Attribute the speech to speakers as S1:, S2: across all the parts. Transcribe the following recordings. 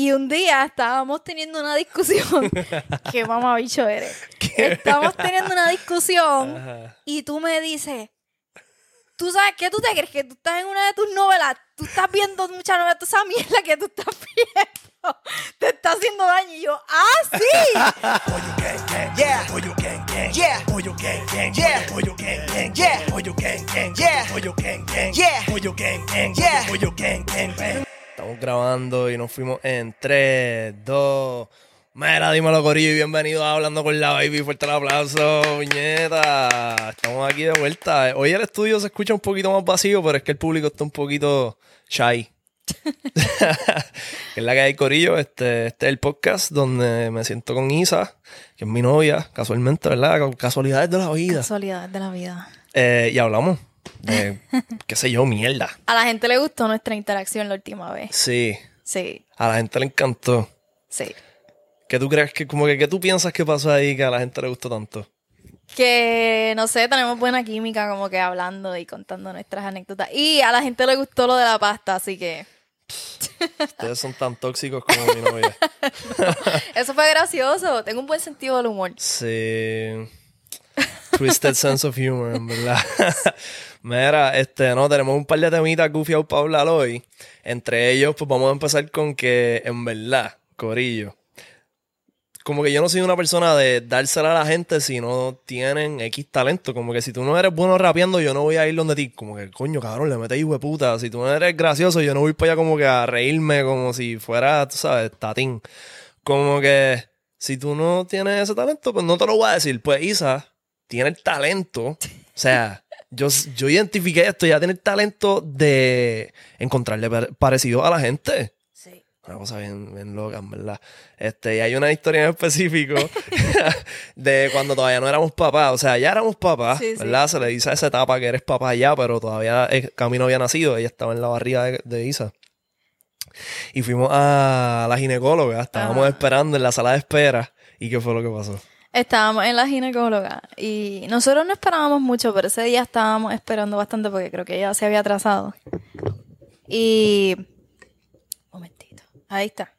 S1: Y un día estábamos teniendo una discusión. Qué mamabicho eres. Estábamos teniendo una discusión
S2: Ajá.
S1: y tú me dices, ¿tú sabes qué tú te crees? Que tú estás en una de tus novelas, tú estás viendo mucha novela, toda esa mierda que tú estás viendo te está haciendo daño. Y yo, ¡ah, sí!
S3: Yeah.
S2: Estamos grabando y nos fuimos en 3, 2. Mira, dímelo, Corillo, y bienvenido a Hablando con la Baby. Fuerte el aplauso, puñeta. Estamos aquí de vuelta. Hoy el estudio se escucha un poquito más vacío, pero es que el público está un poquito shy. es la que hay, Corillo. Este, este es el podcast donde me siento con Isa, que es mi novia, casualmente, ¿verdad? Con casualidades de la vida.
S1: Casualidad de la vida.
S2: Eh, y hablamos de, qué sé yo, mierda.
S1: A la gente le gustó nuestra interacción la última vez.
S2: Sí,
S1: Sí,
S2: a la gente le encantó.
S1: sí.
S2: ¿Qué tú crees que, como que, qué tú piensas que pasó ahí que a la gente le gustó tanto?
S1: Que, no sé, tenemos buena química como que hablando y contando nuestras anécdotas. Y a la gente le gustó lo de la pasta, así que
S2: Ustedes son tan tóxicos como mi novia.
S1: eso fue gracioso. Tengo un buen sentido del humor.
S2: Sí. Twisted sense of humor, en verdad. Mira, este, no, tenemos un par de temitas gufiados para hablar hoy. Entre ellos, pues vamos a empezar con que, en verdad, Corillo, como que yo no soy una persona de dársela a la gente si no tienen X talento. Como que si tú no eres bueno rapeando, yo no voy a ir donde ti. Como que, coño, cabrón, le metes hijo de puta. Si tú no eres gracioso, yo no voy para allá como que a reírme como si fuera, tú sabes, tatín. Como que si tú no tienes ese talento, pues no te lo voy a decir. Pues Isa tiene el talento. O sea, yo, yo identifiqué esto, ya tiene el talento de encontrarle pare- parecido a la gente.
S1: Sí.
S2: Una cosa bien, bien loca, verdad. Este, y hay una historia en específico de cuando todavía no éramos papás. O sea, ya éramos papás,
S1: Sí, sí.
S2: ¿verdad? Se le dice a esa etapa que eres papá ya, pero todavía eh, Camino había nacido. Ella estaba en la barriga de, de Isa. Y fuimos a la ginecóloga. Estábamos esperando en la sala de espera. ¿Y qué fue lo que pasó?
S1: Estábamos en la ginecóloga y nosotros no esperábamos mucho, pero ese día estábamos esperando bastante porque creo que ella se había atrasado. Y... Momentito. Ahí está.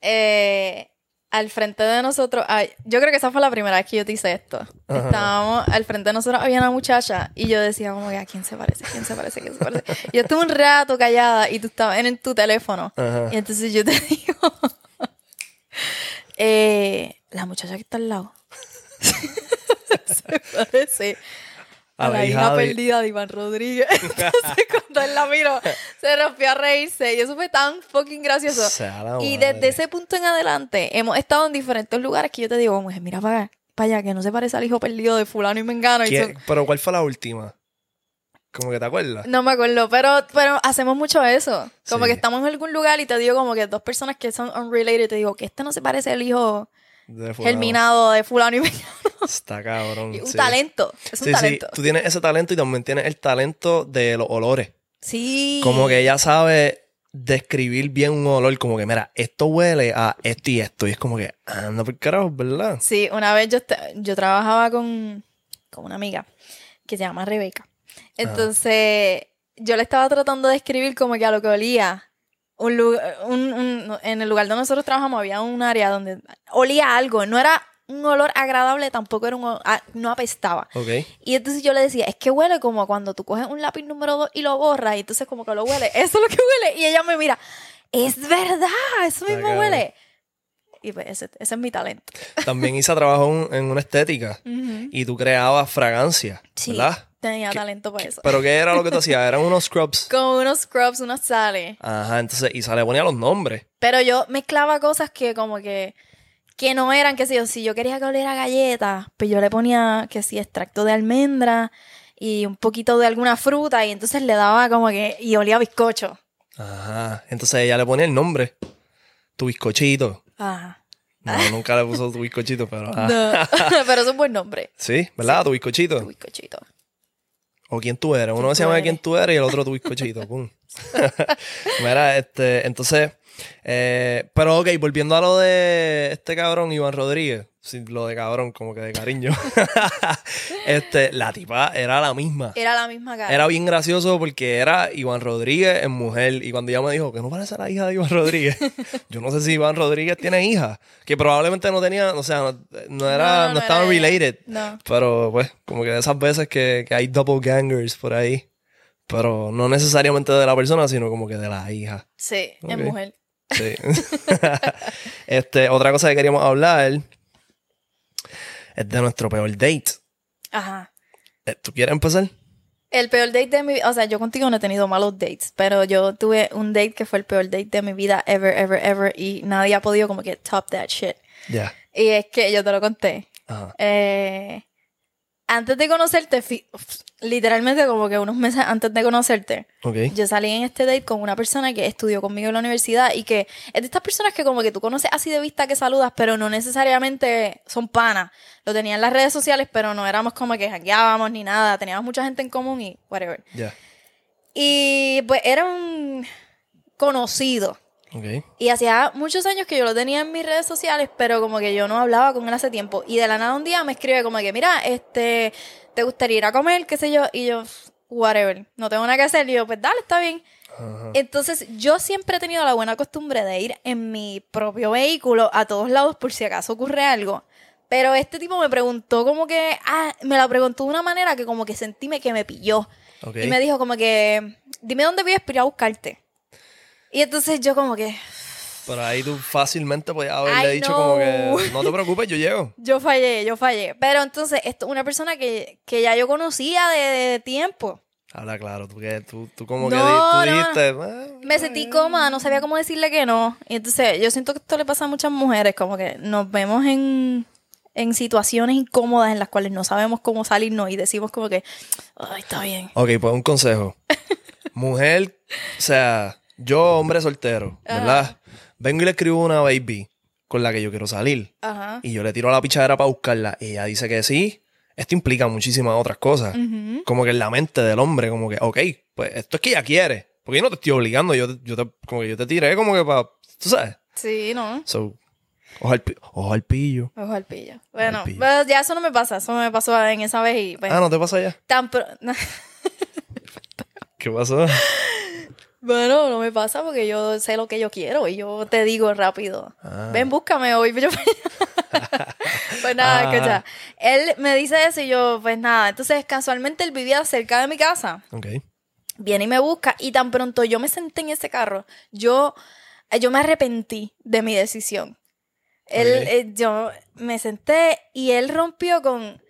S1: Eh, al frente de nosotros, ay, yo creo que esa fue la primera vez que yo te hice esto.
S2: Ajá.
S1: Estábamos, al frente de nosotros había una muchacha y yo decía como que a quién se parece, quién se parece, quién se parece. Yo estuve un rato callada y tú estabas en, en tu teléfono.
S2: Ajá.
S1: Y entonces yo te digo, eh, la muchacha que está al lado. se parece a,
S2: A
S1: la hija
S2: hija de-
S1: perdida de Iván Rodríguez. Entonces cuando él la miró, se rompió a reírse. Y eso fue tan fucking gracioso. Y
S2: madre.
S1: desde ese punto en adelante, hemos estado en diferentes lugares que yo te digo, mujer, mira para acá, para allá, que no se parece al hijo perdido de fulano y mengano. Y
S2: ¿Quién-
S1: son-
S2: Pero ¿cuál fue la última? Como que te acuerdas.
S1: No me acuerdo, pero, pero hacemos mucho eso. Como
S2: Sí.
S1: que estamos en algún lugar y te digo como que dos personas que son unrelated, te digo que este no se parece al hijo
S2: De
S1: germinado de fulano y mengano.
S2: Está cabrón.
S1: Y un
S2: sí.
S1: talento, es un
S2: Sí,
S1: talento.
S2: sí. Tú tienes ese talento y también tienes el talento de los olores.
S1: Sí.
S2: Como que ella sabe describir bien un olor, como que, mira, esto huele a esto y esto. Y es como que, anda por carajo, ¿verdad?
S1: Sí, una vez yo, yo trabajaba con, con una amiga que se llama Rebeca. Entonces, yo le estaba tratando de escribir como que a lo que olía. Un, lu- un- un- en el lugar donde nosotros trabajamos había un área donde olía algo. No era un olor agradable, tampoco era un o- ah, no apestaba.
S2: Ok.
S1: Y entonces yo le decía, es que huele como cuando tú coges un lápiz número 2 y lo borras, y entonces como que lo huele. Eso es lo que huele. Y ella me mira, es verdad, eso mismo huele. Y pues ese, ese es mi talento.
S2: También Isa trabajó en- una estética y tú creabas fragancia,
S1: Sí,
S2: ¿verdad?
S1: Tenía talento para eso.
S2: Pero ¿qué era lo que tú hacías? Eran unos scrubs.
S1: Con unos scrubs, unas sales.
S2: Ajá, entonces Isa le ponía los nombres.
S1: Pero yo mezclaba cosas que como que que no eran, que si yo, si yo quería que oliera galleta, pues yo le ponía que si extracto de almendra y un poquito de alguna fruta y entonces le daba como que y olía a bizcocho.
S2: Ajá. Entonces ella le ponía el nombre. Tu bizcochito.
S1: Ajá.
S2: No, nunca le puso tu bizcochito, pero.
S1: No. Pero es un buen nombre.
S2: Sí, ¿verdad? Tu bizcochito.
S1: Tu bizcochito.
S2: O quién tú eres. Uno
S1: ¿Quién
S2: se llama quién tú eres y el otro tu bizcochito. Pum. Mira, este, entonces, Eh, pero ok, volviendo a lo de este cabrón, Iván Rodríguez. Sí, lo de cabrón, como que de cariño. este, la tipa era la misma.
S1: Era la misma cara.
S2: Era bien gracioso porque era Iván Rodríguez en mujer. Y cuando ella me dijo que no parece la hija de Iván Rodríguez, yo no sé si Iván Rodríguez tiene hija. Que probablemente no tenía, o sea, no, no era,
S1: No,
S2: no, estaban related.
S1: No.
S2: Pero pues, como que de esas veces que, que hay doppelgangers por ahí. Pero no necesariamente de la persona, sino como que de la hija.
S1: Sí, es mujer.
S2: Sí. este, otra cosa que queríamos hablar es de nuestro peor date.
S1: Ajá.
S2: Eh, ¿Tú quieres empezar?
S1: El peor date de mi vida, o sea, yo contigo no he tenido malos dates, pero yo tuve un date que fue el peor date de mi vida ever, ever, ever, y nadie ha podido como que top that shit.
S2: Ya.
S1: Y es que yo te lo conté.
S2: Ajá.
S1: Eh, antes de conocerte, literalmente como que unos meses antes de conocerte,
S2: Ok.
S1: yo salí en este date con una persona que estudió conmigo en la universidad y que es de estas personas que como que tú conoces así de vista que saludas, pero no necesariamente son panas. Lo tenía en las redes sociales, pero no éramos como que hackeábamos ni nada. Teníamos mucha gente en común y whatever.
S2: Ya.
S1: Y pues era un conocido. Y hacía muchos años que yo lo tenía en mis redes sociales, pero como que yo no hablaba con él hace tiempo. Y de la nada un día me escribe como que, mira, este, ¿te gustaría ir a comer? ¿Qué sé yo? Y yo, whatever, no tengo nada que hacer. Y yo, pues dale, está bien. Entonces, yo siempre he tenido la buena costumbre de ir en mi propio vehículo a todos lados por si acaso ocurre algo. Pero este tipo me preguntó como que, ah, me la preguntó de una manera que como que sentí me- que me pilló. Y me dijo como que, dime dónde vives para ir a buscarte. Y entonces yo como que,
S2: Pero ahí tú fácilmente podías haberle
S1: I
S2: dicho como que no te preocupes, yo llego.
S1: yo fallé, yo fallé. Pero entonces, esto es una persona que, que ya yo conocía de, de tiempo.
S2: Habla claro, tú, que, tú, tú como que
S1: No,
S2: tú
S1: no.
S2: dijiste. "Ah,
S1: Me sentí cómoda, no sabía cómo decirle que no. Y entonces, yo siento que esto le pasa a muchas mujeres, como que nos vemos en, en situaciones incómodas en las cuales no sabemos cómo salirnos y decimos como que, ay, está bien.
S2: Ok, pues un consejo. Mujer, o sea, yo, hombre soltero, ¿verdad? Vengo y le escribo una baby con la que yo quiero salir.
S1: Ajá.
S2: Y yo le tiro a la pichadera para buscarla. Y ella dice que sí. Esto implica muchísimas otras cosas. Como que en la mente del hombre, como que, ok, pues esto es que ella quiere. Porque yo no te estoy obligando. Yo, te- yo te, como que yo te tiré como que para, tú sabes.
S1: Sí, ¿no?
S2: So, ojo al, ojo al pillo.
S1: Ojo al pillo. Bueno,
S2: pillo.
S1: pues ya eso no me pasa. Eso me pasó en esa vez y pues,
S2: Ah, ¿no te pasa ya?
S1: tan pro-
S2: ¿Qué pasó?
S1: Bueno, no me pasa porque yo sé lo que yo quiero y yo te digo rápido.
S2: Ah.
S1: Ven, búscame hoy. Pues nada,
S2: Ah.
S1: escucha. Él me dice eso y yo, pues nada. Entonces, casualmente él vivía cerca de mi casa.
S2: Ok.
S1: Viene y me busca y tan pronto yo me senté en ese carro, yo, yo me arrepentí de mi decisión. Él, eh, yo me senté y él rompió con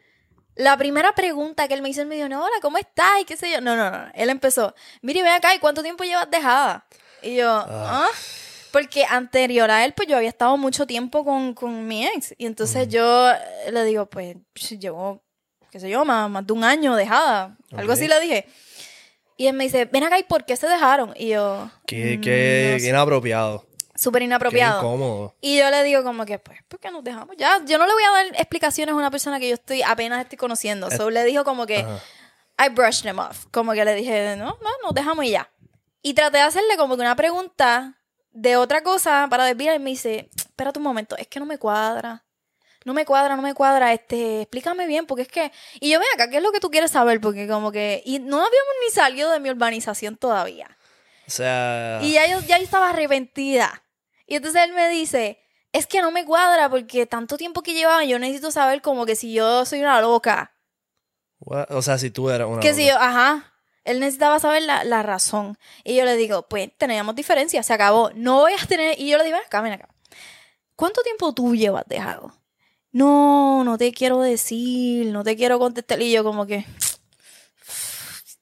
S1: la primera pregunta que él me hizo. Él me dijo, no, hola, ¿cómo estás? Y qué sé yo. No, no, no. Él empezó, mire, ven acá, ¿y cuánto tiempo llevas dejada? Y yo, ¿ah? Porque anterior a él, pues yo había estado mucho tiempo con, con mi ex. Y entonces yo eh, le digo, pues llevo, qué sé yo, más, más de un año dejada. Algo así le dije. Y él me dice, ven acá, ¿y por qué se dejaron? Y yo,
S2: Qué,
S1: "Mm,
S2: qué,
S1: no
S2: qué
S1: sé".
S2: inapropiado.
S1: súper
S2: Qué
S1: inapropiado.
S2: incómodo.
S1: Y yo le digo como que, pues, ¿por qué nos dejamos? Ya, yo no le voy a dar explicaciones a una persona que yo estoy apenas estoy conociendo. So le dijo como que,
S2: Ajá.
S1: I brushed him off. Como que le dije, no, no, nos dejamos y ya. Y traté de hacerle como que una pregunta de otra cosa para desviar. Y me dice, espérate un momento, es que no me cuadra. No me cuadra, no me cuadra. Este, explícame bien, porque es que. Y yo, ven acá, ¿qué es lo que tú quieres saber? Porque como que. Y no habíamos ni salido de mi urbanización todavía.
S2: O sea.
S1: Y ya yo, ya yo estaba arrepentida. Y entonces él me dice, es que no me cuadra porque tanto tiempo que llevaba, yo necesito saber como que si yo soy una loca.
S2: what? O sea, si tú eras una.
S1: Que si
S2: loca.
S1: yo, ajá. Él necesitaba saber la, la razón. Y yo le digo, pues teníamos diferencias, se acabó. No voy a tener. Y yo le digo, acá, ven acá. ¿Cuánto tiempo tú llevas dejado? No, no te quiero decir, no te quiero contestar. Y yo, como que.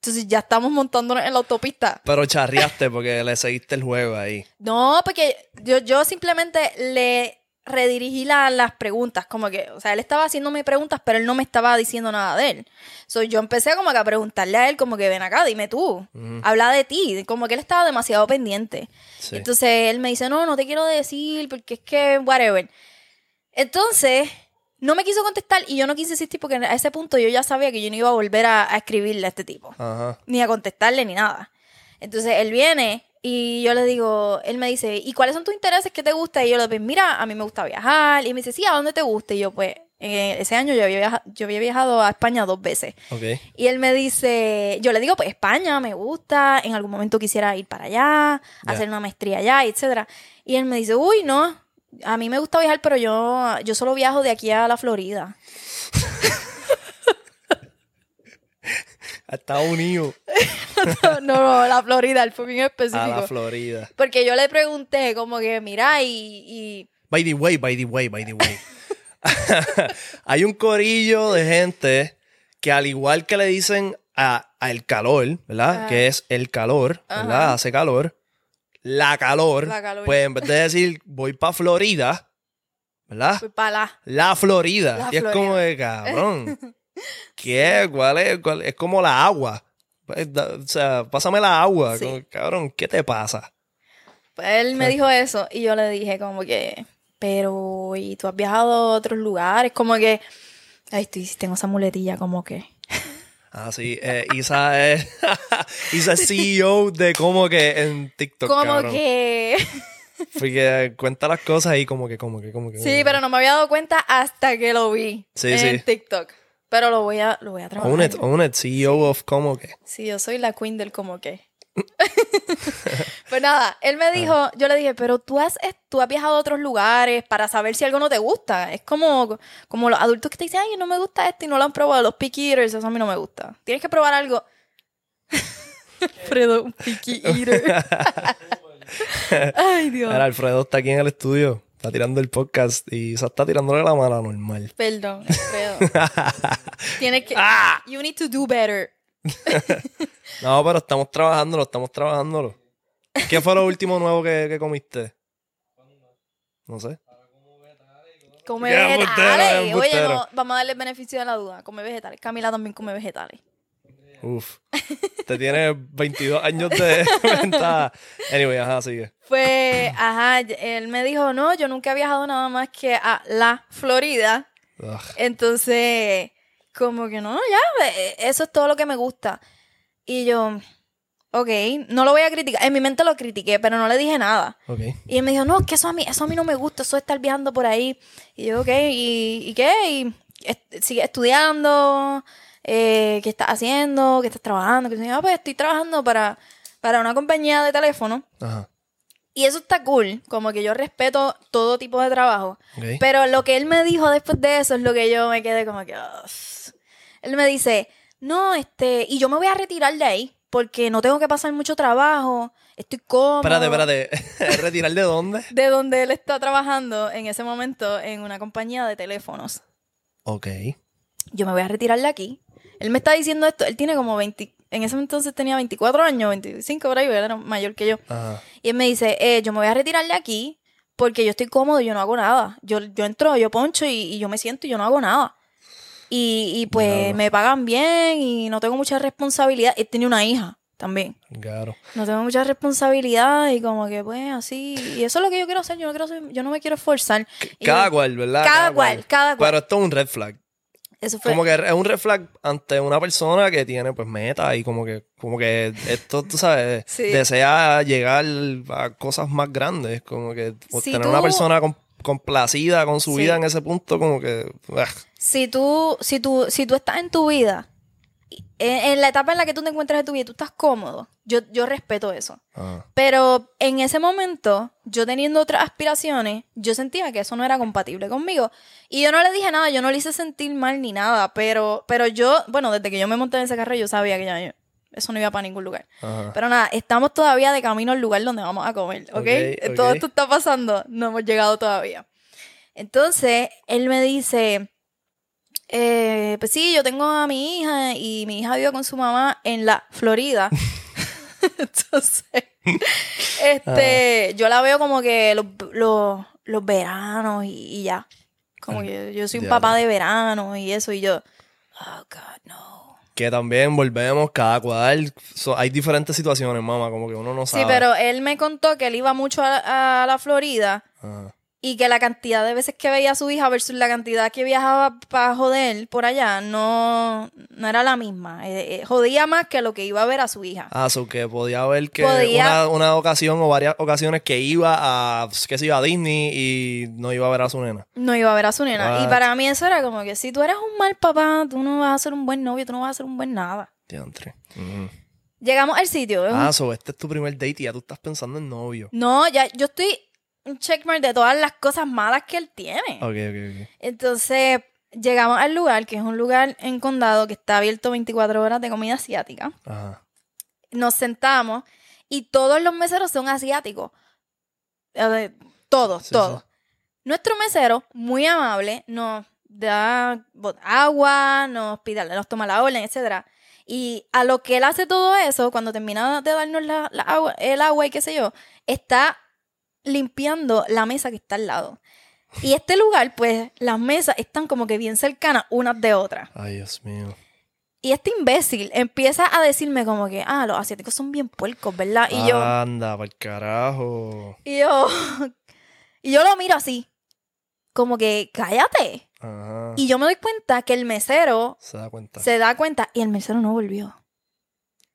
S1: Entonces ya estamos montándonos en la autopista.
S2: Pero charreaste porque le seguiste el juego ahí.
S1: No, porque yo, yo simplemente le redirigí la- las preguntas, como que, o sea, él estaba haciéndome preguntas, pero él no me estaba diciendo nada de él. So, yo empecé como que a preguntarle a él, como que ven acá, dime tú, habla de ti, como que él estaba demasiado pendiente.
S2: Sí.
S1: Entonces él me dice, no, no te quiero decir, porque es que, whatever. Entonces, no me quiso contestar y yo no quise insistir porque a ese punto yo ya sabía que yo no iba a volver a, a escribirle a este tipo
S2: Ajá.
S1: ni a contestarle ni nada. Entonces él viene Y yo le digo, él me dice, ¿y cuáles son tus intereses? ¿Qué te gusta? Y yo le digo, pues mira, a mí me gusta viajar. Y me dice, sí, ¿a dónde te gusta? Y yo, pues, eh, ese año yo había, viaja- yo había viajado a España dos veces.
S2: Ok.
S1: Y él me dice, yo le digo, pues España me gusta, en algún momento quisiera ir para allá, hacer una maestría allá, etcétera. Y él me dice, uy, no, a mí me gusta viajar, pero yo, yo solo viajo de aquí a la Florida.
S2: A Estados Unidos.
S1: no, no, la Florida, el fue bien
S2: A
S1: específico.
S2: la Florida.
S1: Porque yo le pregunté, como que, mira, y, y
S2: By the way, by the way, by the way. Hay un corillo de gente que al igual que le dicen a, a el calor, ¿verdad?
S1: Ajá.
S2: Que es el calor, ¿verdad?
S1: Ajá.
S2: Hace calor. La calor.
S1: La calor.
S2: Pues en vez de decir voy para Florida, ¿verdad?
S1: fui para la.
S2: La Florida.
S1: La
S2: y es como de cabrón. ¿Qué? ¿Cuál es? ¿Cuál? Es como la agua. Pues, O sea, pásame la agua.
S1: Sí.
S2: Como, cabrón, ¿qué te pasa?
S1: Pues él me dijo eso y yo le dije como que, pero, ¿y tú has viajado a otros lugares? Como que, ay, estoy, tengo esa muletilla como que.
S2: Ah, sí. eh, Isa es. Isa es CEO de como que en TikTok.
S1: Como
S2: cabrón.
S1: que...
S2: Porque cuenta las cosas y como que, como que, como que.
S1: Sí, pero no me había dado cuenta hasta que lo vi
S2: Sí,
S1: en
S2: sí.
S1: TikTok. Pero lo voy a, lo voy a trabajar.
S2: Own it, own it, CEO of como que.
S1: Sí, yo soy la queen del como que. pues nada, él me dijo, yo le dije, pero tú has, tú has viajado a otros lugares para saber si algo no te gusta. Es como, como los adultos que te dicen, ay, no me gusta esto y no lo han probado. Los picky eaters, eso a mí no me gusta. Tienes que probar algo. Fredo, un picky eater. ay, Dios.
S2: Ahora, Alfredo está aquí en el estudio. Está tirando el podcast y se está tirándole la mano normal.
S1: Perdón, Fredo. Tienes que.
S2: Ah.
S1: You need to do better.
S2: No, pero estamos trabajándolo, estamos trabajándolo. ¿Qué fue lo último nuevo que, que comiste? No sé.
S1: Come vegetales.
S2: embustero,
S1: Oye, no, vamos a darle el beneficio de la duda. Come vegetales. Camila también come vegetales.
S2: Uf. Te tiene 22 años de ventaja. Anyway, ajá, sigue.
S1: Pues, ajá, él me dijo, no, yo nunca he viajado nada más que a la Florida.
S2: Ugh.
S1: Entonces, como que no, ya, eh, eso es todo lo que me gusta. Y yo, ok, no lo voy a criticar. En mi mente lo critiqué, pero no le dije nada.
S2: Ok.
S1: Y él me dijo, no, que eso a mí, eso a mí no me gusta, eso de estar viajando por ahí. Y yo, ok, ¿y, y qué? Y est- sigue estudiando, eh, ¿qué estás haciendo? ¿Qué estás trabajando? Que yo, ah, pues estoy trabajando para, para una compañía de teléfono.
S2: Ajá.
S1: Y eso está cool, como que yo respeto todo tipo de trabajo. Pero lo que él me dijo después de eso es lo que yo me quedé como que... "Ugh". Él me dice, no, este, y yo me voy a retirar de ahí porque no tengo que pasar mucho trabajo, estoy cómodo.
S2: Espérate, espérate. ¿Retirar de dónde?
S1: De donde él está trabajando en ese momento en una compañía de teléfonos.
S2: Ok.
S1: Yo me voy a retirar de aquí. Él me está diciendo esto, él tiene como 20, en ese entonces tenía 24 años, 25 por ahí, él era mayor que yo.
S2: Ajá.
S1: Y él me dice, eh, yo me voy a retirar de aquí porque yo estoy cómodo, yo no hago nada. Yo, yo entro, yo poncho y, y yo me siento y yo no hago nada. Y, y pues me pagan bien y no tengo mucha responsabilidad. Él tiene una hija también.
S2: Claro.
S1: No tengo mucha responsabilidad y como que pues así. Y eso es lo que yo quiero hacer. Yo no quiero ser- yo no me quiero esforzar.
S2: Cada
S1: yo-
S2: cual, ¿verdad?
S1: Cada cual, cada cual.
S2: Pero esto es un red flag.
S1: Eso fue.
S2: Como que es un red flag ante una persona que tiene pues meta y como que, como que esto, tú sabes,
S1: Sí.
S2: desea llegar a cosas más grandes. Como que
S1: Si
S2: tener
S1: tú-
S2: una persona com- complacida con su
S1: Sí.
S2: vida en ese punto, como que. ugh.
S1: Si tú, si tú, si tú estás en tu vida, en, en la etapa en la que tú te encuentras de tu vida, y tú estás cómodo, yo, yo respeto eso.
S2: Ah,
S1: Pero en ese momento, yo teniendo otras aspiraciones, yo sentía que eso no era compatible conmigo. Y yo no le dije nada, yo no le hice sentir mal ni nada, pero, pero yo, bueno, desde que yo me monté en ese carro, yo sabía que ya yo- eso no iba para ningún lugar.
S2: ajá.
S1: Pero nada, estamos todavía de camino al lugar donde vamos a comer, ¿ok? Todo esto está pasando, no hemos llegado todavía. Entonces, él me dice, eh, pues sí, yo tengo a mi hija y mi hija vive con su mamá en la Florida. Entonces, este, yo la veo como que los, los, los veranos y, y ya. Como que yo soy un papá de verano y eso, y yo, oh God, no.
S2: Que también volvemos cada cual. so- hay diferentes situaciones, mamá, como que uno no sabe.
S1: Sí, pero él me contó que él iba mucho a, a la Florida
S2: Ajá.
S1: Y que la cantidad de veces que veía a su hija versus la cantidad que viajaba para joder por allá no, no era la misma. Eh, eh, jodía más que lo que iba a ver a su hija.
S2: Ah, so que podía ver que
S1: Podía-
S2: Una, una ocasión o varias ocasiones que iba a, que se iba a Disney y no iba a ver a su nena.
S1: No iba a ver a su nena. Y para mí eso era como que si tú eres un mal papá, tú no vas a ser un buen novio, tú no vas a ser un buen nada.
S2: Diantre.
S1: Llegamos al sitio. un-
S2: Ah, so este es tu primer date y ya tú estás pensando en novio.
S1: No, ya yo estoy un checkmark de todas las cosas malas que él tiene.
S2: Ok, ok, ok.
S1: Entonces, llegamos al lugar, que es un lugar en condado que está abierto 24 horas de comida asiática.
S2: Ajá.
S1: Nos sentamos y todos los meseros son asiáticos. Eh, Todos,
S2: Sí,
S1: todos.
S2: sí.
S1: Nuestro mesero, muy amable, nos da agua, nos pide, nos toma la orden, etcétera. Y a lo que él hace todo eso, cuando termina de darnos la, la agua, el agua y qué sé yo, está limpiando la mesa que está al lado. Y este lugar, pues, las mesas están como que bien cercanas unas de otras.
S2: Ay, Dios mío.
S1: Y este imbécil empieza a decirme como que, ah, los asiáticos son bien puercos, ¿verdad? Y yo,
S2: Anda, para carajo.
S1: y yo, y yo lo miro así, como que, cállate.
S2: Ajá.
S1: Y yo me doy cuenta que el mesero
S2: Se da cuenta.
S1: se da cuenta y el mesero no volvió.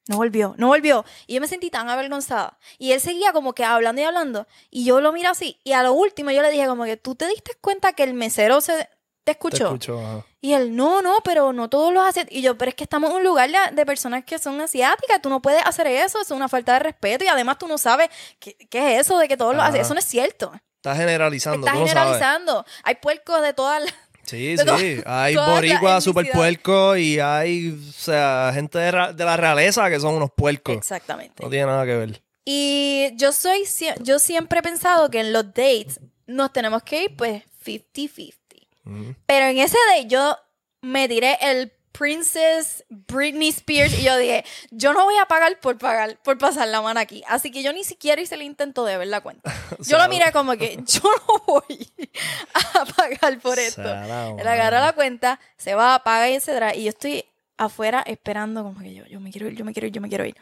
S1: No volvió, no volvió. Y yo me sentí tan avergonzada. Y él seguía como que hablando y hablando. Y yo lo miro así. Y a lo último yo le dije como que, ¿tú te diste cuenta que el mesero se te
S2: Te
S1: escuchó?
S2: escucho, ajá.
S1: Y él, no, no, pero no todos los asiáticos. Y yo, pero es que estamos en un lugar de, de personas que son asiáticas. Tú no puedes hacer eso. Es una falta de respeto. Y además tú no sabes qué, qué es eso de que todos los
S2: Ajá.
S1: asiáticos. Eso no es cierto.
S2: Estás generalizando,
S1: Estás
S2: tú no sabes.
S1: generalizando. Hay puercos de todas las...
S2: Sí,
S1: de
S2: sí. Hay boricuas super puercos y hay, o sea, gente de, de la realeza que son unos puercos.
S1: Exactamente.
S2: No tiene nada que ver.
S1: Y yo soy, yo siempre he pensado que en los dates nos tenemos que ir pues 50-50.
S2: Ujú.
S1: Pero en ese date yo me tiré el Princess Britney Spears y yo dije, yo no voy a pagar por pagar, por pasar la mano aquí. Así que yo ni siquiera hice el intento de ver la cuenta. Yo lo miré como que yo no voy a pagar por esto. Él agarra la cuenta, se va, paga y etcétera. Y yo estoy afuera esperando como que yo, yo me quiero ir, yo me quiero ir, yo me quiero ir.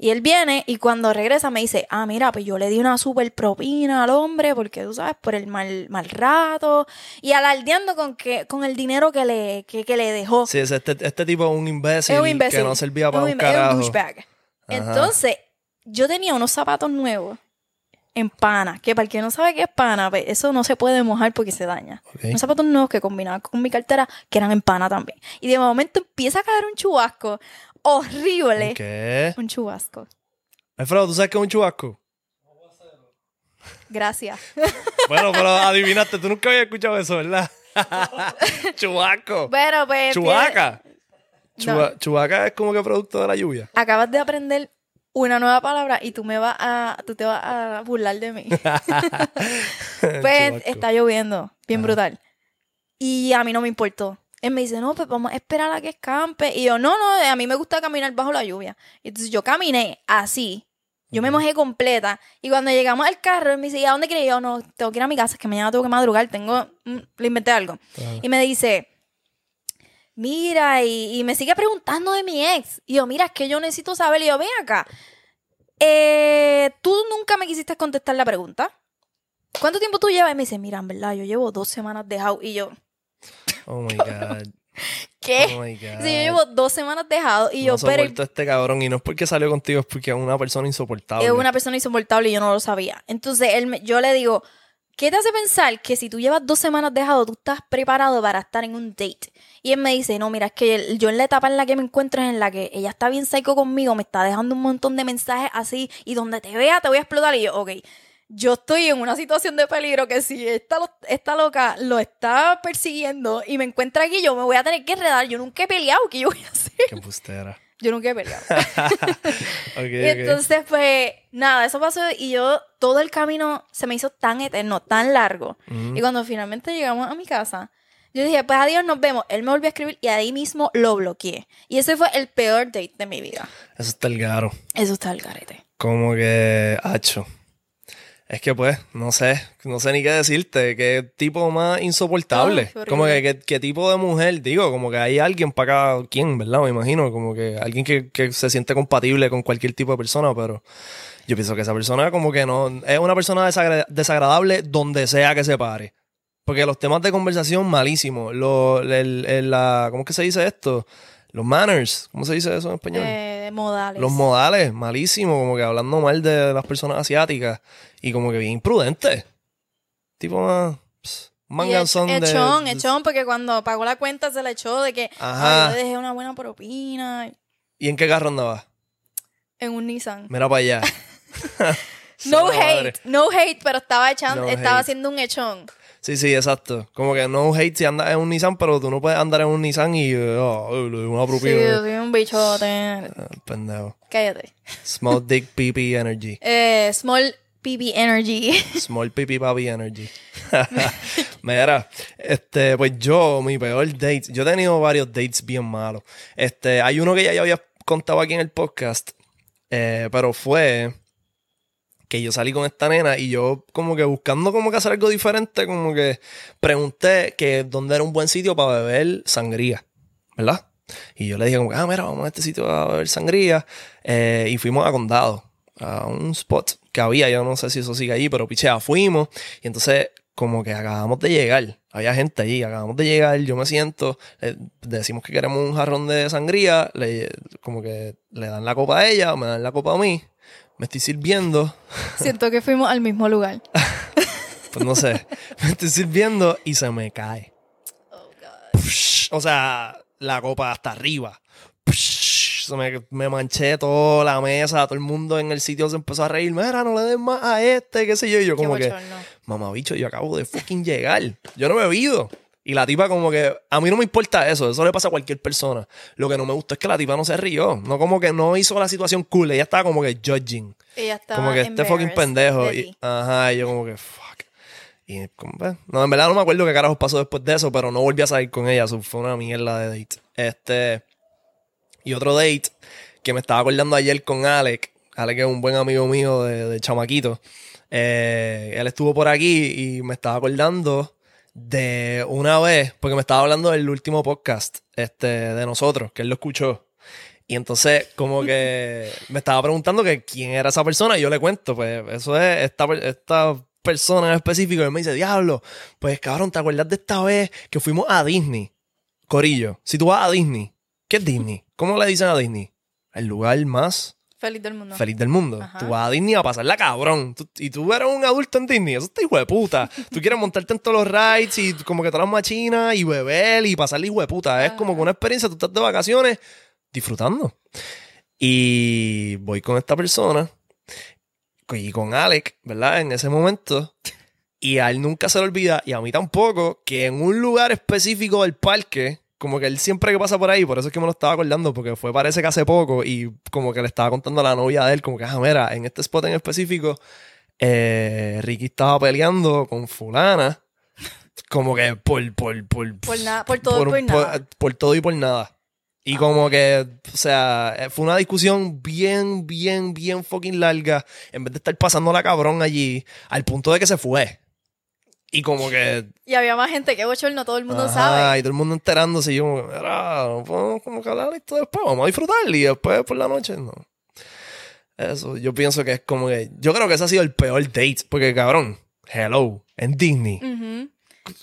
S1: Y él viene y cuando regresa me dice, ah, mira, pues yo le di una super propina al hombre porque tú sabes, por el mal, mal rato. Y alardeando con que, con el dinero que le, que, que le dejó.
S2: Sí, es este, este tipo es un imbécil,
S1: es un imbécil.
S2: que no servía
S1: Es
S2: para un,
S1: im- es
S2: carajo.
S1: douchebag. Entonces, yo tenía unos zapatos nuevos en pana, que para el que no sabe qué es pana, pues eso no se puede mojar porque se daña. Unos zapatos nuevos que combinaban con mi cartera, que eran en pana también. Y de momento empieza a caer un chubasco horrible.
S2: ¿Qué?
S1: Un chubasco.
S2: Alfredo, ¿tú sabes qué es un chubasco?
S1: Gracias.
S2: Bueno, pero adivinaste, tú nunca habías escuchado eso, ¿verdad? chubasco.
S1: Pero pues.
S2: Chubaca.
S1: No.
S2: Chubaca es como que producto de la lluvia.
S1: Acabas de aprender una nueva palabra y tú me vas a. Tú te vas a burlar de mí. Pues
S2: Chubasco.
S1: está lloviendo, bien brutal. Y a mí no me importó. Él me dice, no, pues vamos a esperar a que escampe. Y yo, no, no, a mí me gusta caminar bajo la lluvia. Y entonces yo caminé así. Yo me mojé completa. Y cuando llegamos al carro, él me dice, ¿y a dónde quieres ir? Yo, no, tengo que ir a mi casa, es que mañana tengo que madrugar. Tengo, mm, le inventé algo. Y me dice, mira, y, y me sigue preguntando de mi ex. Y yo, mira, es que yo necesito saber. Y yo, ven acá. Eh, Tú nunca me quisiste contestar la pregunta. ¿Cuánto tiempo tú llevas? Y me dice, mira, en verdad, yo llevo dos semanas dejado. Y yo,
S2: Oh my God.
S1: ¿qué?
S2: Oh my God.
S1: Sí, yo llevo dos semanas dejado. Y yo,
S2: no
S1: pero
S2: soporto a este cabrón y no es porque salió contigo, es porque es una persona insoportable.
S1: es una persona insoportable y yo no lo sabía. Entonces, él me- yo le digo, ¿qué te hace pensar que si tú llevas dos semanas dejado, tú estás preparado para estar en un date? Y él me dice, no, mira, es que yo en la etapa en la que me encuentro es en la que ella está bien psycho conmigo, me está dejando un montón de mensajes así, y donde te vea te voy a explotar. Y yo, ok, yo estoy en una situación de peligro que si esta, lo- esta loca lo está persiguiendo y me encuentra aquí, yo me voy a tener que enredar. Yo nunca he peleado, ¿qué yo voy a hacer?
S2: Qué bustera.
S1: Yo nunca he peleado. Y entonces, pues, nada, eso pasó y yo, todo el camino se me hizo tan eterno, tan largo.
S2: Ujú.
S1: Y cuando finalmente llegamos a mi casa, yo dije, pues adiós, nos vemos. Él me volvió a escribir y ahí mismo lo bloqueé. Y ese fue el peor date de mi vida.
S2: Eso está el garo.
S1: Eso está el carete.
S2: Como que, hacho. Es que pues, no sé, no sé ni qué decirte, qué tipo más insoportable. Como que qué, qué tipo de mujer, digo, como que hay alguien para cada quien, ¿verdad? Me imagino, como que alguien que, que se siente compatible con cualquier tipo de persona, pero yo pienso que esa persona como que no, es una persona desagra- desagradable donde sea que se pare. Porque los temas de conversación, malísimos. Lo, el- el- la, ¿Cómo es que se dice esto? Los manners, ¿cómo se dice eso en español?
S1: Eh, modales.
S2: Los modales, malísimo, como que hablando mal de las personas asiáticas y como que bien imprudente. Tipo más
S1: Y
S2: manganzón de...
S1: echón,
S2: de-
S1: echón, porque cuando pagó la cuenta se le echó de que
S2: Ajá.
S1: "Ay, yo dejé una buena propina
S2: ¿Y en qué carro andaba?
S1: en un Nissan.
S2: Mira para allá.
S1: No
S2: madre.
S1: hate, no hate, pero estaba echando,
S2: No
S1: estaba
S2: hate.
S1: haciendo un echón.
S2: Sí, sí, exacto. Como que no hate si andas en un Nissan, pero tú no puedes andar en un Nissan y... Oh, una
S1: Sí,
S2: propina.
S1: yo soy un bichote.
S2: Ah, pendejo.
S1: Cállate.
S2: Small dick PP energy.
S1: Eh, small PB Energy.
S2: Small pipi papi energy. Mira, este, pues yo, mi peor date, yo he tenido varios dates bien malos. Este, hay uno que ya yo había contado aquí en el podcast, eh, pero fue que yo salí con esta nena y yo como que buscando como que hacer algo diferente, como que pregunté que dónde era un buen sitio para beber sangría, ¿verdad? Y yo le dije como ah, mira, vamos a este sitio a beber sangría. Eh, y fuimos a Condado, a un spot que había, yo no sé si eso sigue allí, pero pichea, fuimos. Y entonces como que acabamos de llegar, había gente allí, acabamos de llegar, yo me siento, decimos que queremos un jarrón de sangría, le, como que le dan la copa a ella, me dan la copa a mí, me estoy sirviendo,
S1: Siento que fuimos al mismo lugar.
S2: pues no sé, me estoy sirviendo y se me cae.
S1: Oh, God.
S2: Psh, o sea, la copa hasta arriba. Psh, se me, me manché toda la mesa, todo el mundo en el sitio se empezó a reír. Mira, no le des más a este, qué sé yo. Y yo como que, mamabicho, yo acabo de fucking llegar. Yo no he bebido. Y la tipa como que, a mí no me importa eso, eso le pasa a cualquier persona. Lo que no me gustó es que la tipa no se rió. No como que no hizo la situación cool, ella estaba como que judging.
S1: Ella estaba
S2: Como que este fucking pendejo.
S1: de
S2: Y, ajá, y yo como que, fuck. Y como, pues, no, en verdad no me acuerdo qué carajos pasó después de eso, pero no volví a salir con ella. Eso fue una mierda de date. Este. Y otro date que me estaba acordando ayer con Alec. Alec es un buen amigo mío de, de chamaquito. Eh, él estuvo por aquí y me estaba acordando de una vez, porque me estaba hablando del último podcast este, de nosotros, que él lo escuchó. Y entonces, como que me estaba preguntando que quién era esa persona, y yo le cuento, pues eso es esta, esta persona en específico. Y él me dice, Diablo, pues cabrón, ¿te acuerdas de esta vez que fuimos a Disney? Corillo, si tú vas a Disney, ¿qué es Disney? ¿Cómo le dicen a Disney? El lugar más
S1: Feliz del mundo.
S2: feliz del mundo.
S1: Ajá.
S2: Tú vas a Disney a pasarla cabrón. Tú- y tú eres un adulto en Disney. Eso está hijo de puta. Tú quieres montarte en todos los rides y como que todas las machinas y beber y pasarle hijo de puta. Es como que una experiencia. Tú estás de vacaciones disfrutando. Y voy con esta persona y con Alec, ¿verdad? En ese momento. Y a él nunca se le olvida, y a mí tampoco, que en un lugar específico del parque, como que él siempre que pasa por ahí, por eso es que me lo estaba acordando, porque fue parece que hace poco, y como que le estaba contando a la novia de él, como que, ah, mira, en este spot en específico, eh, Ricky estaba peleando con fulana, como que por, por, por,
S1: Por nada, por todo y por nada.
S2: por todo y por nada. Y como que, o sea, eh, fue una discusión bien, bien, bien fucking larga. En vez de estar pasando la cabrón allí, al punto de que se fue. Y como que.
S1: Y había más gente que bochorno, todo el mundo
S2: ajá,
S1: sabe.
S2: Y todo el mundo enterándose. Y yo, como, podemos como que hablar esto después. Vamos a disfrutar. Y después por la noche, no. Eso, yo pienso que es como que. Yo creo que ese ha sido el peor date. Porque, cabrón, hello, en Disney.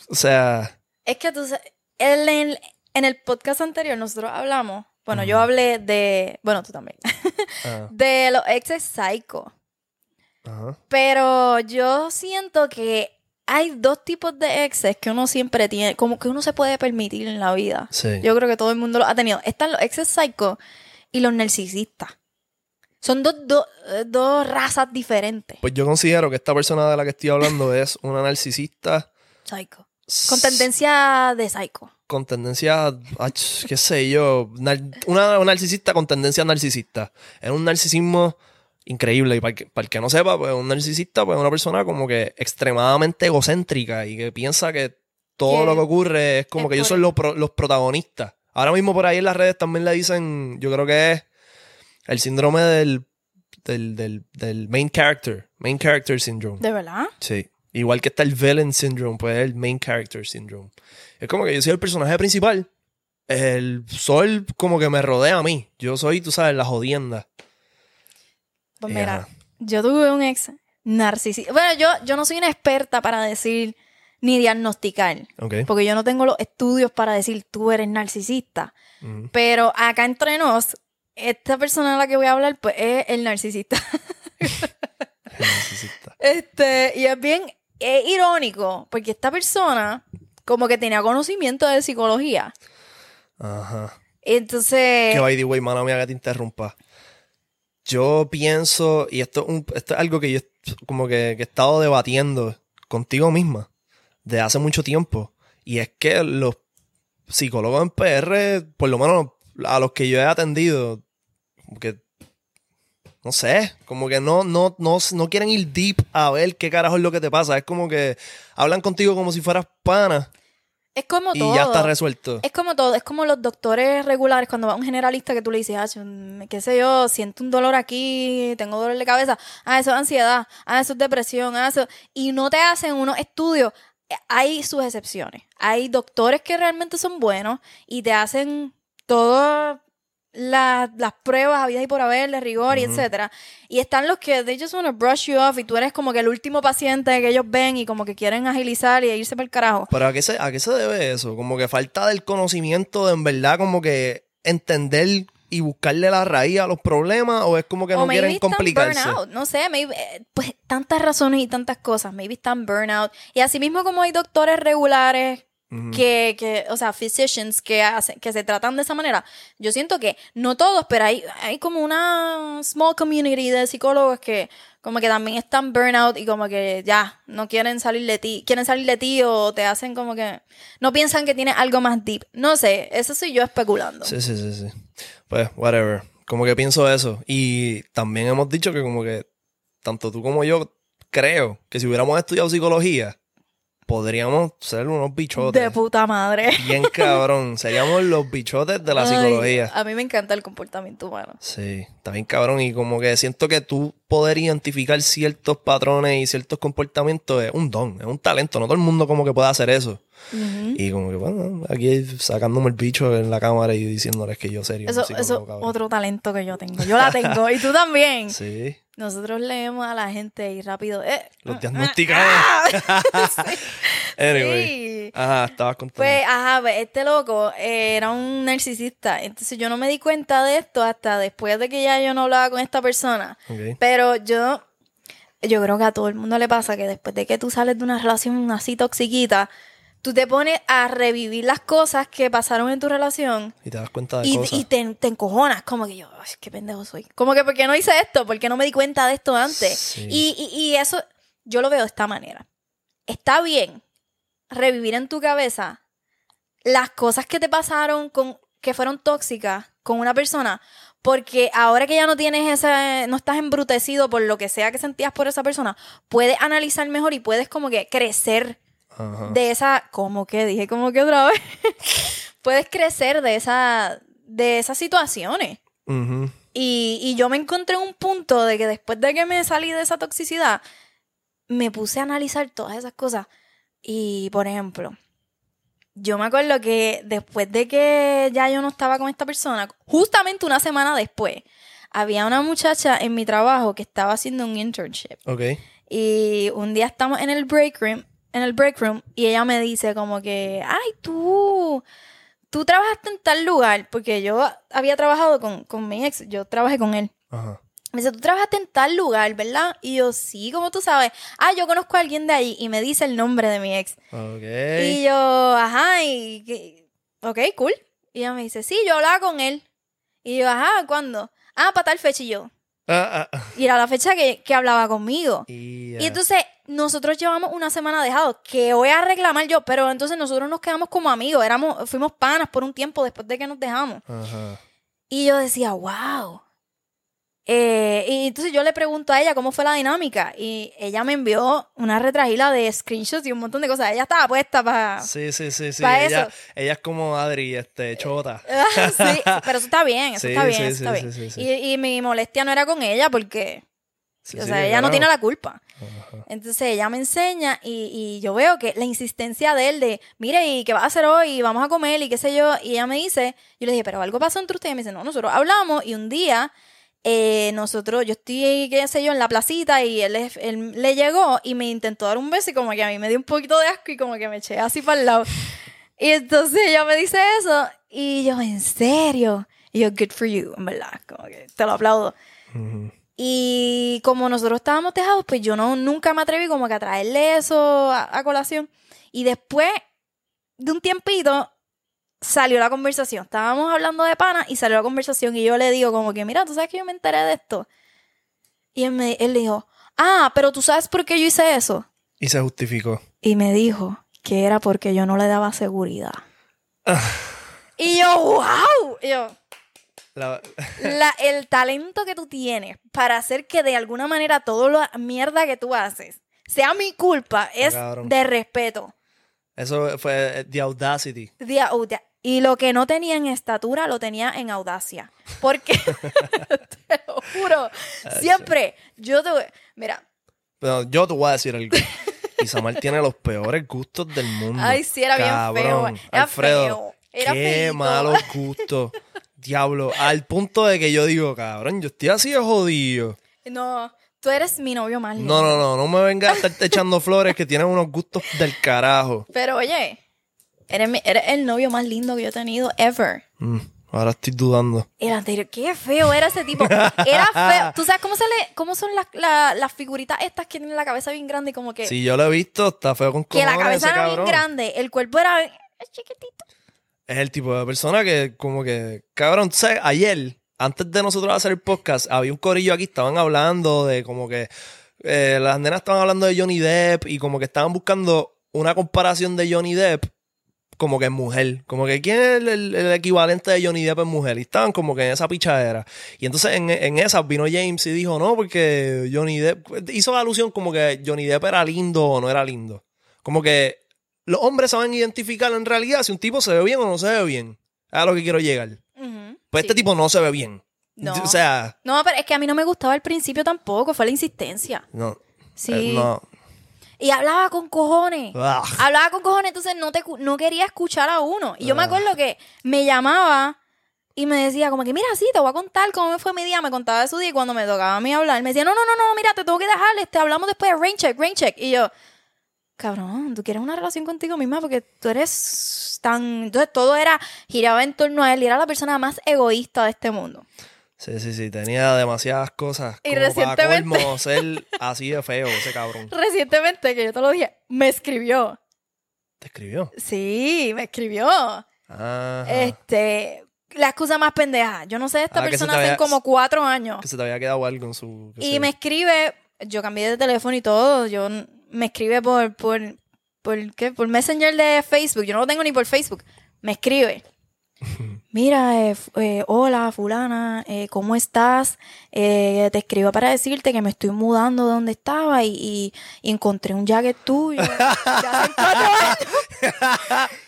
S2: O sea.
S1: Es que tú en el, en el podcast anterior nosotros hablamos, bueno, yo hablé de, bueno, tú también,
S2: ah,
S1: de los exes psycho. Pero yo siento que hay dos tipos de exes que uno siempre tiene, como que uno se puede permitir en la vida.
S2: Sí.
S1: Yo creo que todo el mundo lo ha tenido. Están los exes psycho y los narcisistas. Son dos, dos, eh, dos razas diferentes.
S2: Pues yo considero que esta persona de la que estoy hablando es una narcisista
S1: Psycho. Con tendencia de psycho.
S2: con tendencia, a, qué sé yo, una, una narcisista con tendencia narcisista. Es un narcisismo increíble. Y para el, que, para el que no sepa, pues un narcisista pues, es una persona como que extremadamente egocéntrica y que piensa que todo lo que ocurre es como
S1: es
S2: que ellos son los, pro- los protagonistas. Ahora mismo por ahí en las redes también le dicen, yo creo que es el síndrome del, del, del, del main character, Main character syndrome.
S1: ¿De verdad?
S2: Sí. Igual que está el villain syndrome, pues es el main character syndrome. Es como que yo soy el personaje principal. El sol como que me rodea a mí. Yo soy, tú sabes, la jodienda.
S1: Pues mira, yo tuve un ex narcisista. Bueno, yo, yo no soy una experta para decir ni diagnosticar. Porque yo no tengo los estudios para decir tú eres narcisista.
S2: Ujú.
S1: Pero acá entre nos, esta persona de la que voy a hablar, pues es el narcisista.
S2: Narcisista.
S1: Este, y es bien es irónico, porque esta persona como que tenía conocimiento de psicología.
S2: Ajá.
S1: Entonces,
S2: Que by the way, mano mía, que te interrumpa. Yo pienso, y esto, es un- esto es algo que yo como que, he estado debatiendo contigo misma de hace mucho tiempo. Y es que los psicólogos en PR, por lo menos a los que yo he atendido, que no sé, como que no, no, no, no quieren ir deep a ver qué carajo es lo que te pasa. Es como que hablan contigo como si fueras pana
S1: es como
S2: y
S1: todo.
S2: ya está resuelto.
S1: Es como todo, es como los doctores regulares cuando va a un generalista que tú le dices, ah, qué sé yo, siento un dolor aquí, tengo dolor de cabeza, ah, eso es ansiedad, ah, eso es depresión, ah, eso... Y no te hacen unos estudios. Eh, Hay sus excepciones. Hay doctores que realmente son buenos y te hacen todas la- las pruebas habidas y por haber de rigor y etcétera. Y están los que they just want to brush you off y tú eres como que el último paciente que ellos ven y como que quieren agilizar y irse para el carajo.
S2: Pero ¿a qué, se, ¿a qué se debe eso? Como que falta del conocimiento de en verdad como que entender y buscarle la raíz a los problemas o es como que
S1: o
S2: no quieren complicarse.
S1: burnout, no sé, maybe, eh, pues tantas razones y tantas cosas, maybe están burnout. Y así mismo como hay doctores regulares Que, que, o sea, physicians que hacen, que se tratan de esa manera, yo siento que no todos, pero hay, hay como una small community de psicólogos que como que también están burnout y como que ya no quieren salir de ti, quieren salir de ti o te hacen como que no piensan que tienes algo más deep. No sé, eso soy yo especulando.
S2: Sí, sí, sí, sí. Pues, whatever. Como que pienso eso. Y también hemos dicho que como que tanto tú como yo creo que si hubiéramos estudiado psicología, podríamos ser unos bichotes.
S1: De puta madre.
S2: Bien cabrón. Seríamos los bichotes de la
S1: Ay,
S2: psicología.
S1: a mí me encanta el comportamiento humano.
S2: Sí, está bien cabrón. Y como que siento que tú poder identificar ciertos patrones y ciertos comportamientos es un don, es un talento. No todo el mundo como que puede hacer eso. Y como que, bueno, aquí sacándome el bicho en la cámara y diciéndoles que yo sería
S1: Eso,
S2: un psicólogo,
S1: eso
S2: cabrón.
S1: otro talento que yo tengo. Yo la tengo. y tú también.
S2: Sí,
S1: Nosotros leemos a la gente y rápido. eh,
S2: los
S1: ah,
S2: diagnosticados. anyway.
S1: sí.
S2: Ajá, estabas contando.
S1: Pues, ajá, pues, este loco eh, era un narcisista. Entonces yo no me di cuenta de esto hasta después de que ya yo no hablaba con esta persona. Pero yo, yo creo que a todo el mundo le pasa que después de que tú sales de una relación así toxiquita, tú te pones a revivir las cosas que pasaron en tu relación
S2: Y te das cuenta de
S1: y,
S2: cosas.
S1: y te, te encojonas, como que yo, ay, qué pendejo soy. Como que, ¿por qué no hice esto? ¿Por qué no me di cuenta de esto antes?
S2: Sí.
S1: Y, y- y eso, yo lo veo de esta manera. Está bien revivir en tu cabeza las cosas que te pasaron con, que fueron tóxicas con una persona, porque ahora que ya no tienes ese, no estás embrutecido por lo que sea que sentías por esa persona, puedes analizar mejor y puedes como que crecer
S2: Ajá.
S1: de esa, como que dije, como que otra vez, puedes crecer de esa, de esas situaciones. Y, y yo me encontré en un punto de que después de que me salí de esa toxicidad, me puse a analizar todas esas cosas. Y, por ejemplo, yo me acuerdo que después de que ya yo no estaba con esta persona, justamente una semana después, había una muchacha en mi trabajo que estaba haciendo un internship.
S2: Ok.
S1: Y un día estamos en el break room, en el break room, y ella me dice como que, ay, tú, tú trabajaste en tal lugar, porque yo había trabajado con, con mi ex, yo trabajé con él.
S2: Ajá.
S1: Me dice, tú trabajaste en tal lugar, ¿verdad? Y yo, sí, como tú sabes. Ah, yo conozco a alguien de ahí y me dice el nombre de mi ex. Y yo, ajá, y, ok, cool. Y ella me dice, sí, yo hablaba con él. Y yo, ajá, ¿cuándo? Ah, para tal fecha y yo.
S2: Ah, ah.
S1: Y era la fecha que, que hablaba conmigo.
S2: Y,
S1: Y
S2: ah,
S1: entonces nosotros llevamos una semana dejados, que voy a reclamar yo, pero entonces nosotros nos quedamos como amigos, éramos, fuimos panas por un tiempo después de que nos dejamos.
S2: Ajá.
S1: Y yo decía, wow. Eh, y entonces yo le pregunto a ella cómo fue la dinámica y ella me envió una retragila de screenshots y un montón de cosas. Ella estaba puesta para...
S2: Sí, sí, sí, sí. Ella,
S1: eso.
S2: ella es como Adri, este, chota.
S1: sí, pero eso está bien, eso
S2: Sí,
S1: está bien,
S2: sí,
S1: eso está bien. y mi molestia no era con ella porque
S2: Sí,
S1: o
S2: sí,
S1: sea, ella no tiene la culpa. Entonces ella me enseña y, y yo veo que la insistencia de él de, mire, ¿y qué vas a hacer hoy? Vamos a comer y qué sé yo. Y ella me dice, yo le dije, pero algo pasó entre ustedes. Y me dice, no, nosotros hablamos y un día eh, nosotros, yo estoy, qué sé yo, en la placita y él, le llegó y me intentó dar un beso y como que a mí me dio un poquito de asco y como que me eché así para el lado. Y entonces ella me dice eso y yo, ¿en serio? Y yo, good for you, en verdad, como que te lo aplaudo.
S2: Ujú.
S1: Y como nosotros estábamos tejados, pues yo no nunca me atreví como que a traerle eso a, a colación. Y después de un tiempito salió la conversación. Estábamos hablando de pana y salió la conversación y yo le digo como que, mira, tú sabes que yo me enteré de esto. Y él, me, él dijo, ah, pero tú sabes por qué yo hice eso.
S2: Y se justificó.
S1: Y me dijo que era porque yo no le daba seguridad. y yo, wow. Y yo,
S2: La-
S1: la- el talento que tú tienes para hacer que de alguna manera todo la mierda que tú haces sea mi culpa es
S2: Cabrón.
S1: de respeto.
S2: Eso fue eh, The Audacity.
S1: De auda- Y lo que no tenía en estatura lo tenía en audacia. Porque, te lo juro, siempre yo te voy... Mira,
S2: Pero yo te voy a decir algo. Isamar tiene los peores gustos del mundo.
S1: ay, sí, era bien feo. Era
S2: Alfredo,
S1: feo. Era
S2: qué
S1: feíto.
S2: malos gustos. Diablo. Al punto de que yo digo, cabrón, yo estoy así de jodido.
S1: No, tú eres mi novio más lindo.
S2: No, no, no. No me vengas a estarte echando flores que tienen unos gustos del carajo.
S1: Pero oye, eres, mi- eres el novio más lindo que yo he tenido ever.
S2: Mm, ahora estoy dudando.
S1: El anterior, qué feo era ese tipo. Era feo. ¿Tú sabes cómo se le, cómo son las, la- las figuritas estas que tienen la cabeza bien grande y como que,
S2: Si yo lo he visto, está feo con
S1: que la cabeza era bien grande, el cuerpo era chiquitito.
S2: Es el tipo de persona que, como que, cabrón, tú sabes, ayer, antes de nosotros hacer el podcast, había un corillo aquí, estaban hablando de como que eh, las nenas estaban hablando de Johnny Depp y como que estaban buscando una comparación de Johnny Depp como que en mujer. Como que quién es el equivalente de Johnny Depp en mujer. Y estaban como que en esa pichadera. Y entonces en, en esa vino James y dijo, no, porque Johnny Depp hizo la alusión como que Johnny Depp era lindo o no era lindo. Como que los hombres saben identificar en realidad si un tipo se ve bien o no se ve bien. Es a lo que quiero llegar. Pues
S1: sí.
S2: este tipo no se ve bien.
S1: No.
S2: O sea,
S1: No, pero es que a mí no me gustaba al principio tampoco, fue la insistencia.
S2: no.
S1: Sí.
S2: eh, no.
S1: Y hablaba con cojones.
S2: Ah.
S1: Hablaba con cojones, entonces no, te, no quería escuchar a uno. Y yo me
S2: Ah.
S1: acuerdo que me llamaba y me decía como que, mira, sí, te voy a contar cómo me fue mi día. Me contaba de su día y cuando me tocaba a mí hablar, me decía, no, no, no, no, mira, te tengo que dejar, te hablamos después de rain check, rain check. Y yo, cabrón, tú quieres una relación contigo misma porque tú eres tan... Entonces todo era, giraba en torno a él y era la persona más egoísta de este mundo.
S2: Sí, sí, sí. Tenía demasiadas cosas.
S1: Y
S2: como para
S1: recientemente-
S2: colmo ser así de feo ese cabrón.
S1: Recientemente, que yo te lo dije, me escribió.
S2: ¿Te escribió?
S1: Sí, me escribió.
S2: Ajá.
S1: Este, la excusa más pendeja. Yo no sé esta
S2: Ah,
S1: persona hace
S2: había-
S1: como cuatro años.
S2: Que se te había quedado algo en su...
S1: Y me escribe, yo cambié de teléfono y todo. Yo me escribe por, por, por, ¿qué? por Messenger de Facebook. Yo no lo tengo ni por Facebook. Me escribe. Mira, eh, eh, hola fulana, eh, ¿cómo estás? Eh, te escribo para decirte que me estoy mudando de donde estaba y, y- y encontré un jacket tuyo.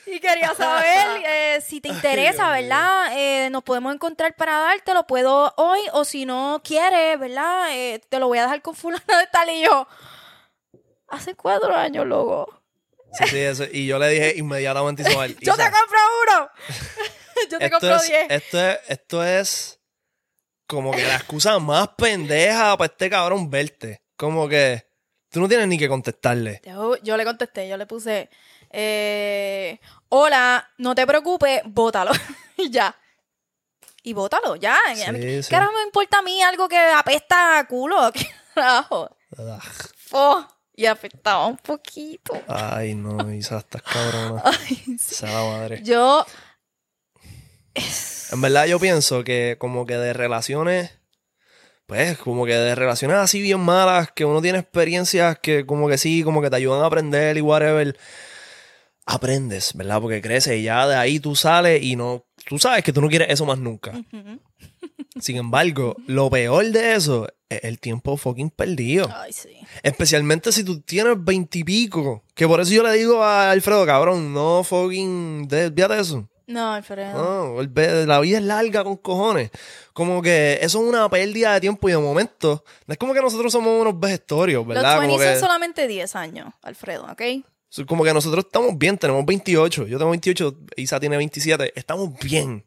S1: Y quería saber eh, si te interesa. ¿verdad? Eh, nos podemos encontrar para dártelo, puedo hoy, o si no quieres, ¿verdad? Eh, te lo voy a dejar con fulana de tal y yo. Hace cuatro años, loco.
S2: Sí, sí, eso. Y yo le dije inmediatamente mal.
S1: Yo te compro uno. yo te
S2: esto
S1: compro
S2: es,
S1: diez.
S2: esto es, esto es como que la excusa más pendeja para este cabrón verte. Como que tú no tienes ni que contestarle.
S1: Yo, yo le contesté, yo le puse, eh, hola, no te preocupes, bótalo. y ya. Y bótalo, ya.
S2: Sí, sí.
S1: ¿Qué ahora me importa a mí algo que apesta a culo? ¿Qué carajo? Oh, y apestaba un poquito.
S2: Ay, no, Isa, estás cabrona.
S1: Ay, sí.
S2: La madre.
S1: Yo,
S2: En verdad yo pienso que como que de relaciones, pues como que de relaciones así bien malas, que uno tiene experiencias que como que sí, como que te ayudan a aprender y whatever, aprendes, ¿verdad? Porque creces y ya de ahí tú sales y no, tú sabes que tú no quieres eso más nunca. Sin embargo, lo peor de eso es el tiempo fucking perdido.
S1: ay, sí.
S2: Especialmente si tú tienes veintipico. Que por eso yo le digo a Alfredo, cabrón, no fucking, desvíate de eso.
S1: No, Alfredo.
S2: No, el la vida es larga con cojones. Como que eso es una pérdida de tiempo y de momento. No es como que nosotros somos unos vejestorios,
S1: Los
S2: ¿verdad? Como
S1: 20
S2: que,
S1: son solamente 10 años, Alfredo, ¿ok?
S2: como que nosotros estamos bien, tenemos 28. Yo tengo 28, Isa tiene 27. Estamos bien.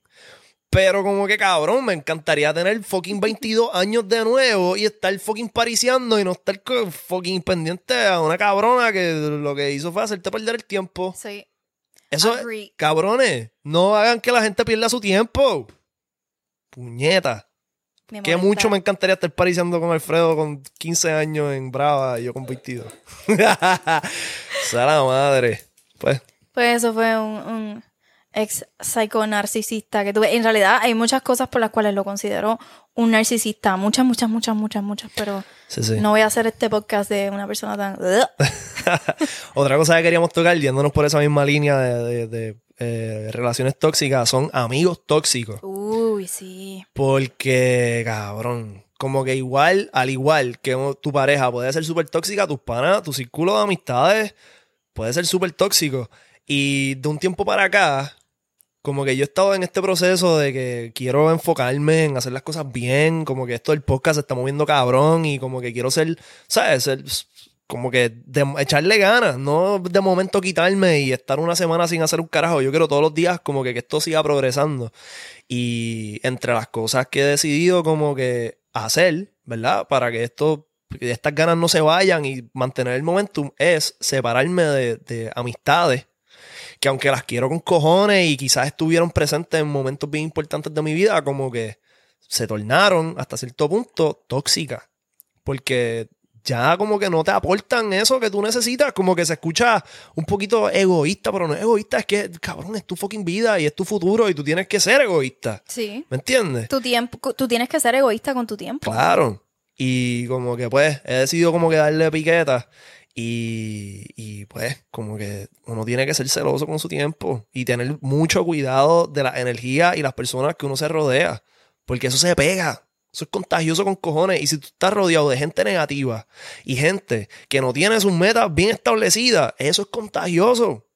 S2: Pero como que cabrón, me encantaría tener fucking 22 años de nuevo y estar fucking pariciando y no estar fucking pendiente a una cabrona que lo que hizo fue hacerte perder el tiempo.
S1: Sí.
S2: Eso,
S1: Agree.
S2: cabrones, no hagan que la gente pierda su tiempo. Puñeta.
S1: Me
S2: Que
S1: molesta.
S2: mucho me encantaría estar pariciando con Alfredo con 15 años en Brava y yo con 22. Sea la madre. Pues,
S1: Pues eso fue un, un ex psycho narcisista que tuve. En realidad hay muchas cosas por las cuales lo considero un narcisista. Muchas, muchas, muchas, muchas, muchas. Pero
S2: sí, sí.
S1: no voy a hacer este podcast de una persona tan...
S2: Otra cosa que queríamos tocar, yéndonos por esa misma línea de, de- de, eh, relaciones tóxicas, son amigos tóxicos.
S1: Uy, sí.
S2: Porque, cabrón, como que igual, al igual que tu pareja puede ser súper tóxica, tus panas, tu círculo de amistades puede ser súper tóxico. Y de un tiempo para acá, como que yo he estado en este proceso de que quiero enfocarme en hacer las cosas bien, como que esto del podcast se está moviendo cabrón y como que quiero ser, ¿sabes? Ser, como que echarle ganas, no de momento quitarme y estar una semana sin hacer un carajo. Yo quiero todos los días como que, que esto siga progresando. Y entre las cosas que he decidido como que hacer, ¿verdad? Para que esto, estas ganas no se vayan y mantener el momentum es separarme de amistades que aunque las quiero con cojones y quizás estuvieron presentes en momentos bien importantes de mi vida, como que se tornaron hasta cierto punto tóxicas. Porque ya como que no te aportan eso que tú necesitas, como que se escucha un poquito egoísta, pero no es egoísta, es que, cabrón, es tu fucking vida y es tu futuro y tú tienes que ser egoísta.
S1: Sí.
S2: ¿Me entiendes?
S1: Tu tiempo, tú tienes que ser egoísta con tu tiempo.
S2: Claro. Y como que pues he decidido como que darle piqueta y, y pues como que uno tiene que ser celoso con su tiempo y tener mucho cuidado de la energía y las personas que uno se rodea. Porque eso se pega. Eso es contagioso con cojones. Y si tú estás rodeado de gente negativa y gente que no tiene sus metas bien establecidas, eso es contagioso.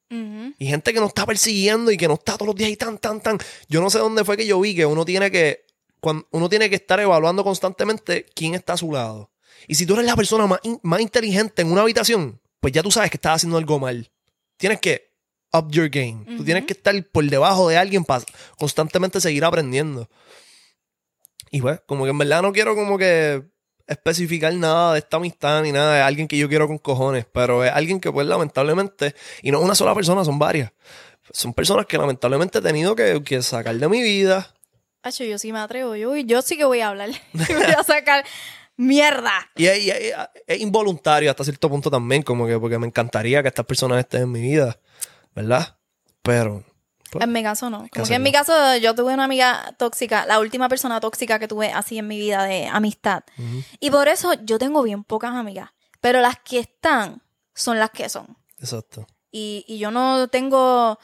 S2: Y gente que no está persiguiendo y que no está todos los días y tan, tan, tan. Yo no sé dónde fue que yo vi que uno tiene que, cuan- uno tiene que estar evaluando constantemente quién está a su lado. Y si tú eres la persona más, in- más inteligente en una habitación, pues ya tú sabes que estás haciendo algo mal. Tienes que up your game. Tú tienes que estar por debajo de alguien para constantemente seguir aprendiendo. Y pues, como que en verdad no quiero como que especificar nada de esta amistad ni nada de alguien que yo quiero con cojones, pero es alguien que pues lamentablemente, y no una sola persona, son varias. Son personas que lamentablemente he tenido que, que sacar de mi vida.
S1: Acho, yo sí me atrevo. Yo, yo sí que voy a hablar. Voy a sacar mierda.
S2: Y es, involuntario hasta cierto punto también, como que porque me encantaría que estas personas estén en mi vida, ¿verdad? Pero... pues,
S1: En mi caso no. Como
S2: caso
S1: que en
S2: no.
S1: mi caso yo tuve una amiga tóxica, la última persona tóxica que tuve así en mi vida de amistad. Y por eso yo tengo bien pocas amigas. Pero las que están son las que son.
S2: exacto.
S1: Y, y yo no tengo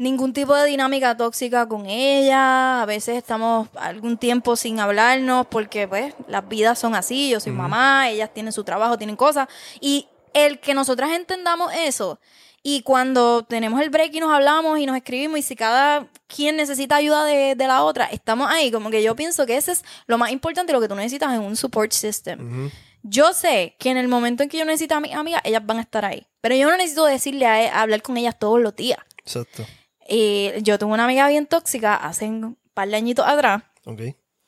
S1: ningún tipo de dinámica tóxica con ella. A veces estamos algún tiempo sin hablarnos porque pues las vidas son así. Yo soy mamá, ellas tienen su trabajo, tienen cosas. Y el que nosotras entendamos eso y cuando tenemos el break y nos hablamos y nos escribimos y si cada quien necesita ayuda de, de la otra, estamos ahí. Como que yo pienso que ese es lo más importante, lo que tú necesitas en un support system. Yo sé que en el momento en que yo necesito a mis amigas, ellas van a estar ahí. Pero yo no necesito decirle a, a hablar con ellas todos los días.
S2: Exacto.
S1: Y yo tuve una amiga bien tóxica hace un par de añitos atrás,
S2: Ok.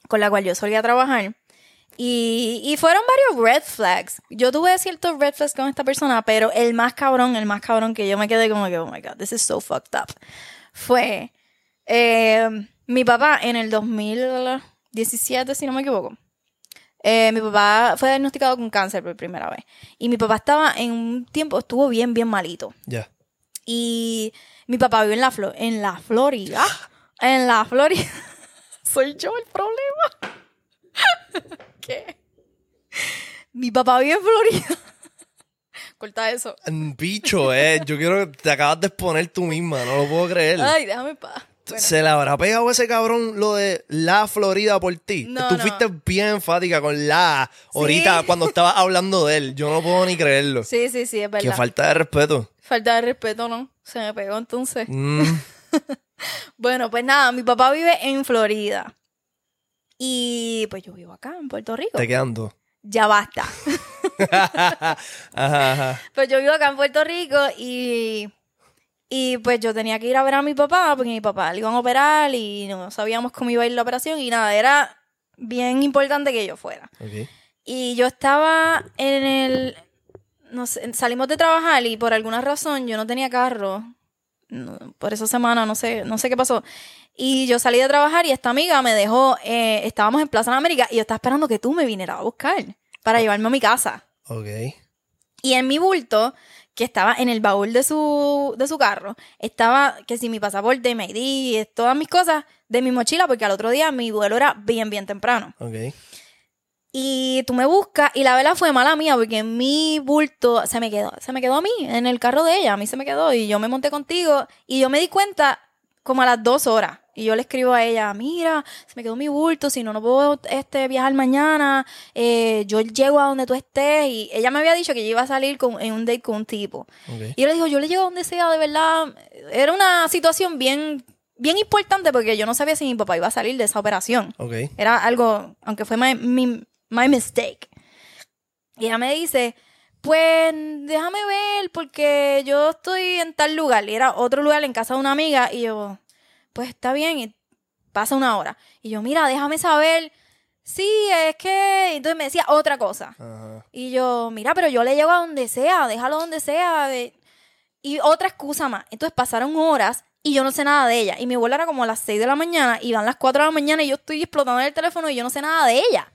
S1: con la cual yo solía trabajar. Y, y fueron varios red flags. Yo tuve ciertos red flags con esta persona, pero el más cabrón, el más cabrón que yo me quedé como que, oh my god, this is so fucked up, fue eh, mi papá en el 2017, si no me equivoco. Eh, mi papá fue diagnosticado con cáncer por primera vez. Y mi papá estaba en un tiempo, estuvo bien, bien malito.
S2: Ya.
S1: Y mi papá vive en la, Flo- en la Florida. En la Florida. Soy yo el problema. ¿Qué? Mi papá vive en Florida. Corta eso.
S2: Bicho, eh. Yo quiero que te acabas de exponer tú misma, no lo puedo creer.
S1: Ay, déjame. Bueno,
S2: ¿Se le habrá pegado ese cabrón lo de la Florida por ti?
S1: No,
S2: Tú
S1: no.
S2: fuiste bien enfática con la ahorita
S1: Sí.
S2: cuando estabas hablando de él. Yo no puedo ni creerlo.
S1: sí, sí, sí, es
S2: Qué
S1: verdad.
S2: falta de respeto.
S1: Falta de respeto, ¿no? Se me pegó entonces.
S2: Mm,
S1: Bueno, pues nada, mi papá vive en Florida. Y pues yo vivo acá, en Puerto Rico.
S2: Te quedan dos.
S1: Ya basta.
S2: ajá, ajá.
S1: Pues yo vivo acá en Puerto Rico y, y pues yo tenía que ir a ver a mi papá porque mi papá le iban a operar y no sabíamos cómo iba a ir la operación y nada, era bien importante que yo fuera. Y yo estaba en el... No sé, salimos de trabajar y por alguna razón yo no tenía carro. No, por esa semana, no sé, no sé qué pasó. Y yo salí de trabajar y esta amiga me dejó, eh, estábamos en Plaza de América y yo estaba esperando que tú me vinieras a buscar para llevarme a mi casa.
S2: Ok.
S1: Y en mi bulto, que estaba en el baúl de su, de su carro, estaba que si mi pasaporte, mi ID, todas mis cosas de mi mochila, porque al otro día mi vuelo era bien, bien temprano.
S2: Ok.
S1: Y tú me buscas y la vela fue mala mía porque mi bulto se me quedó, se me quedó a mí en el carro de ella, a mí se me quedó y yo me monté contigo y yo me di cuenta como a las dos horas y yo le escribo a ella, mira, se me quedó mi bulto, si no, no puedo este, viajar mañana, eh, yo llego a donde tú estés y ella me había dicho que yo iba a salir con, en un date con un tipo. Y yo le digo, yo le llego a donde sea, de verdad. Era una situación bien, bien importante porque yo no sabía si mi papá iba a salir de esa operación. Era algo, aunque fue my, mi- my mistake. Y ella me dice, pues déjame ver porque yo estoy en tal lugar. Y era otro lugar en casa de una amiga. Y yo, pues está bien. Y pasa una hora. Y yo, mira, déjame saber. Sí, es que... Entonces me decía otra cosa.
S2: Ajá.
S1: Y yo, mira, pero yo le llego a donde sea, déjalo donde sea. Y otra excusa más. Entonces pasaron horas y yo no sé nada de ella. Y mi vuelo era como a las 6 de la mañana y van las 4 de la mañana y yo estoy explotando el teléfono y yo no sé nada de ella.